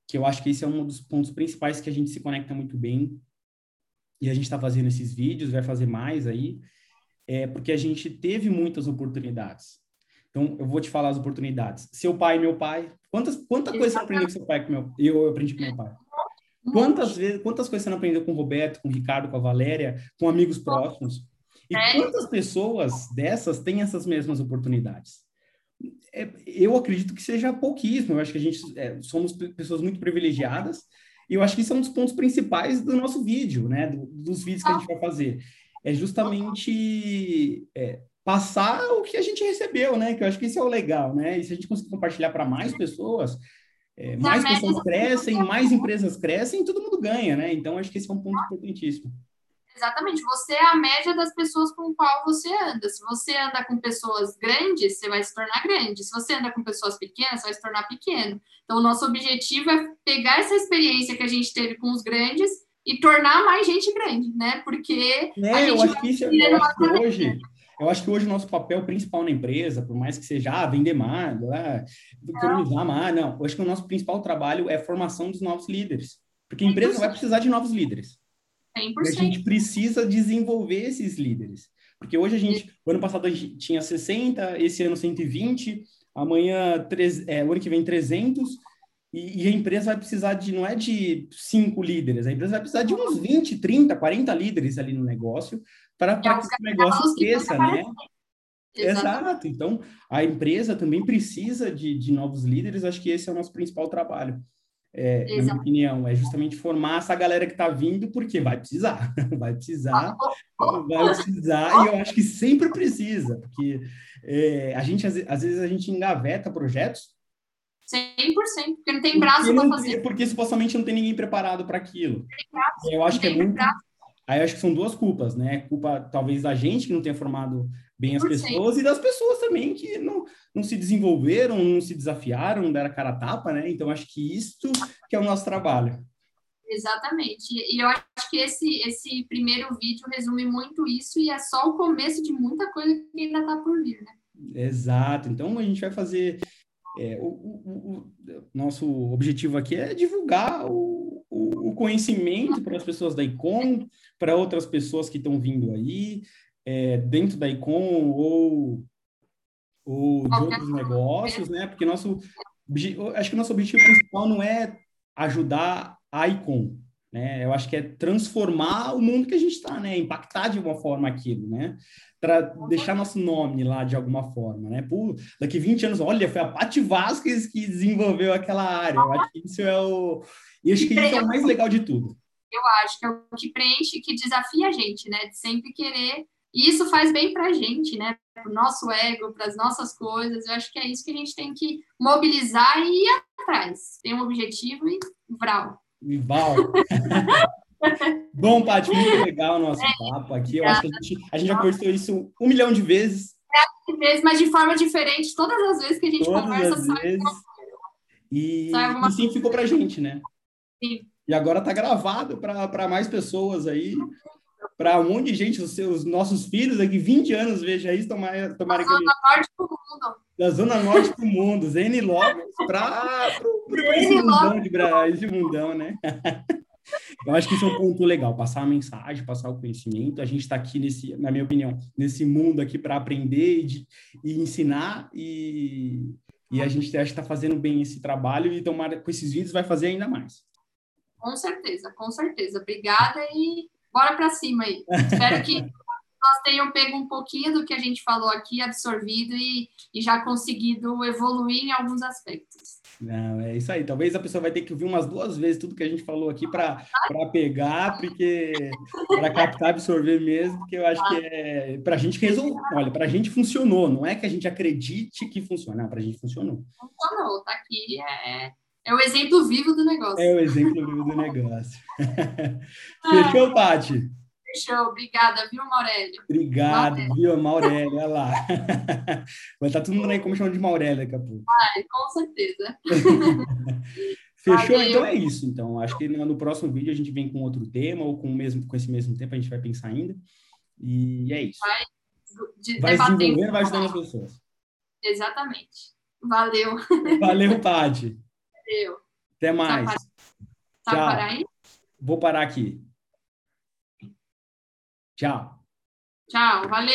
que eu acho que esse é um dos pontos principais que a gente se conecta muito bem e a gente está fazendo esses vídeos, vai fazer mais aí, é porque a gente teve muitas oportunidades. Então, eu vou te falar as oportunidades. Seu pai e meu pai. Quantas, quanta coisa você aprendeu com seu pai? Com meu, eu aprendi com meu pai. Quantas vezes, quantas coisas você não aprendeu com o Roberto, com o Ricardo, com a Valéria, com amigos próximos? E é. quantas pessoas dessas têm essas mesmas oportunidades? É, eu acredito que seja pouquíssimo. Eu acho que a gente é, somos pessoas muito privilegiadas. E eu acho que isso é um dos pontos principais do nosso vídeo, né? Do, dos vídeos que a gente vai fazer. É justamente é, passar o que a gente recebeu, né? Que eu acho que isso é o legal, né? E se a gente conseguir compartilhar para mais pessoas, é, mais pessoas crescem, mais empresas crescem, todo mundo ganha, né? Então acho que esse é um ponto importantíssimo. Exatamente, você é a média das pessoas com qual você anda. Se você anda com pessoas grandes, você vai se tornar grande. Se você anda com pessoas pequenas, você vai se tornar pequeno. Então, o nosso objetivo é pegar essa experiência que a gente teve com os grandes e tornar mais gente grande, né? Porque é, a gente eu acho que isso, eu acho que hoje, eu acho que hoje o nosso papel principal na empresa, por mais que seja ah, vender mais, ah, economizar mais, não. Eu acho que o nosso principal trabalho é a formação dos novos líderes. Porque a empresa vai precisar de novos líderes. 100%. E a gente precisa desenvolver esses líderes. Porque hoje a gente, o ano passado a gente tinha 60, esse ano 120, amanhã, é, o ano que vem 300, e, e, a empresa vai precisar de, não é de cinco líderes, a empresa vai precisar de uns 20, 30, 40 líderes ali no negócio para é que o negócio cresça, né? Exato. Então, a empresa também precisa de, de novos líderes. Acho que esse é o nosso principal trabalho. É, na minha opinião, é justamente formar essa galera que está vindo, porque vai precisar, vai precisar, vai precisar, e eu acho que sempre precisa, porque é, a gente, às, às, vezes, a gente engaveta projetos. 100%, porque não tem braço para fazer. Porque supostamente não tem ninguém preparado para aquilo. eu acho que é muito. Braço. Aí acho que são duas culpas, né? Culpa talvez da gente que não tenha formado bem as pessoas e das pessoas também que não, não se desenvolveram, não se desafiaram, não deram a cara a tapa, né? Então acho que isso que é o nosso trabalho. Exatamente. E eu acho que esse, esse primeiro vídeo resume muito isso e é só o começo de muita coisa que ainda está por vir, né? Exato. Então a gente vai fazer. É, o, o, o, nosso objetivo aqui é divulgar o, o, conhecimento para as pessoas da ICOM, para outras pessoas que estão vindo aí, é, dentro da ICOM ou, ou de outros negócios, né? Porque nosso, acho que o nosso objetivo principal não é ajudar a ICOM, né? Eu acho que é transformar o mundo que a gente está, né? Impactar de alguma forma aquilo, né? Para deixar nosso nome lá de alguma forma, né? Pô, daqui 20 anos, olha, foi a Paty Vasquez que desenvolveu aquela área. Eu acho que isso é o... E acho que isso é o mais legal de tudo eu acho que é o que preenche, que desafia a gente, né? De sempre querer. E isso faz bem para a gente, né? Para o nosso ego, para as nossas coisas. Eu acho que é isso que a gente tem que mobilizar e ir atrás. Tem um objetivo e vral. E vral. Bom, Paty, muito legal o nosso é, papo aqui. Eu acho que a gente, a gente já conversou isso um milhão de vezes. É, vezes, mas de forma diferente, todas as vezes que a gente todas conversa, as vezes. E, e sim ficou pra gente, né? Sim. E agora está gravado para mais pessoas aí, para um monte de gente, os, seus, nossos filhos daqui 20 anos veja isso, tomara, tomara da Zona Norte do mundo. Da Zona Norte do mundo, Zene logo para esse mundão de Brasil, mundão, né? Eu acho que isso é um ponto legal, passar a mensagem, passar o conhecimento. A gente está aqui nesse, na minha opinião, nesse mundo aqui para aprender e, de, e ensinar e, e a gente acha que está fazendo bem esse trabalho e tomara com esses vídeos vai fazer ainda mais. Com certeza, com certeza. Obrigada e bora para cima aí. Espero que nós tenham pego um pouquinho do que a gente falou aqui, absorvido e, e já conseguido evoluir em alguns aspectos. Não, é isso aí. Talvez a pessoa vai ter que ouvir umas duas vezes tudo que a gente falou aqui para pegar, porque para captar, absorver mesmo, porque eu acho que é para a gente resolver. Olha, para a gente funcionou. Não é que a gente acredite que funciona, para a gente funcionou. Funcionou, tá aqui. É, é o exemplo vivo do negócio. É o exemplo vivo do negócio. Fechou, Paty? Fechou, obrigada, viu, Maurélio? Obrigado, Maurélio. viu, Maurélio, olha lá. Vai estar todo mundo aí como chamando de Maurélio daqui a pouco. Com certeza. Fechou? Valeu. Então é isso. Então, acho que no próximo vídeo a gente vem com outro tema ou com, mesmo, com esse mesmo tempo, a gente vai pensar ainda. E é isso. Vai, de, vai desenvolvendo, vai ajudando as pessoas. Exatamente. Valeu. Valeu, Paty. Valeu. Até mais. Tá, tá Tchau. parar aí? Vou parar aqui. Tchau. Tchau, valeu.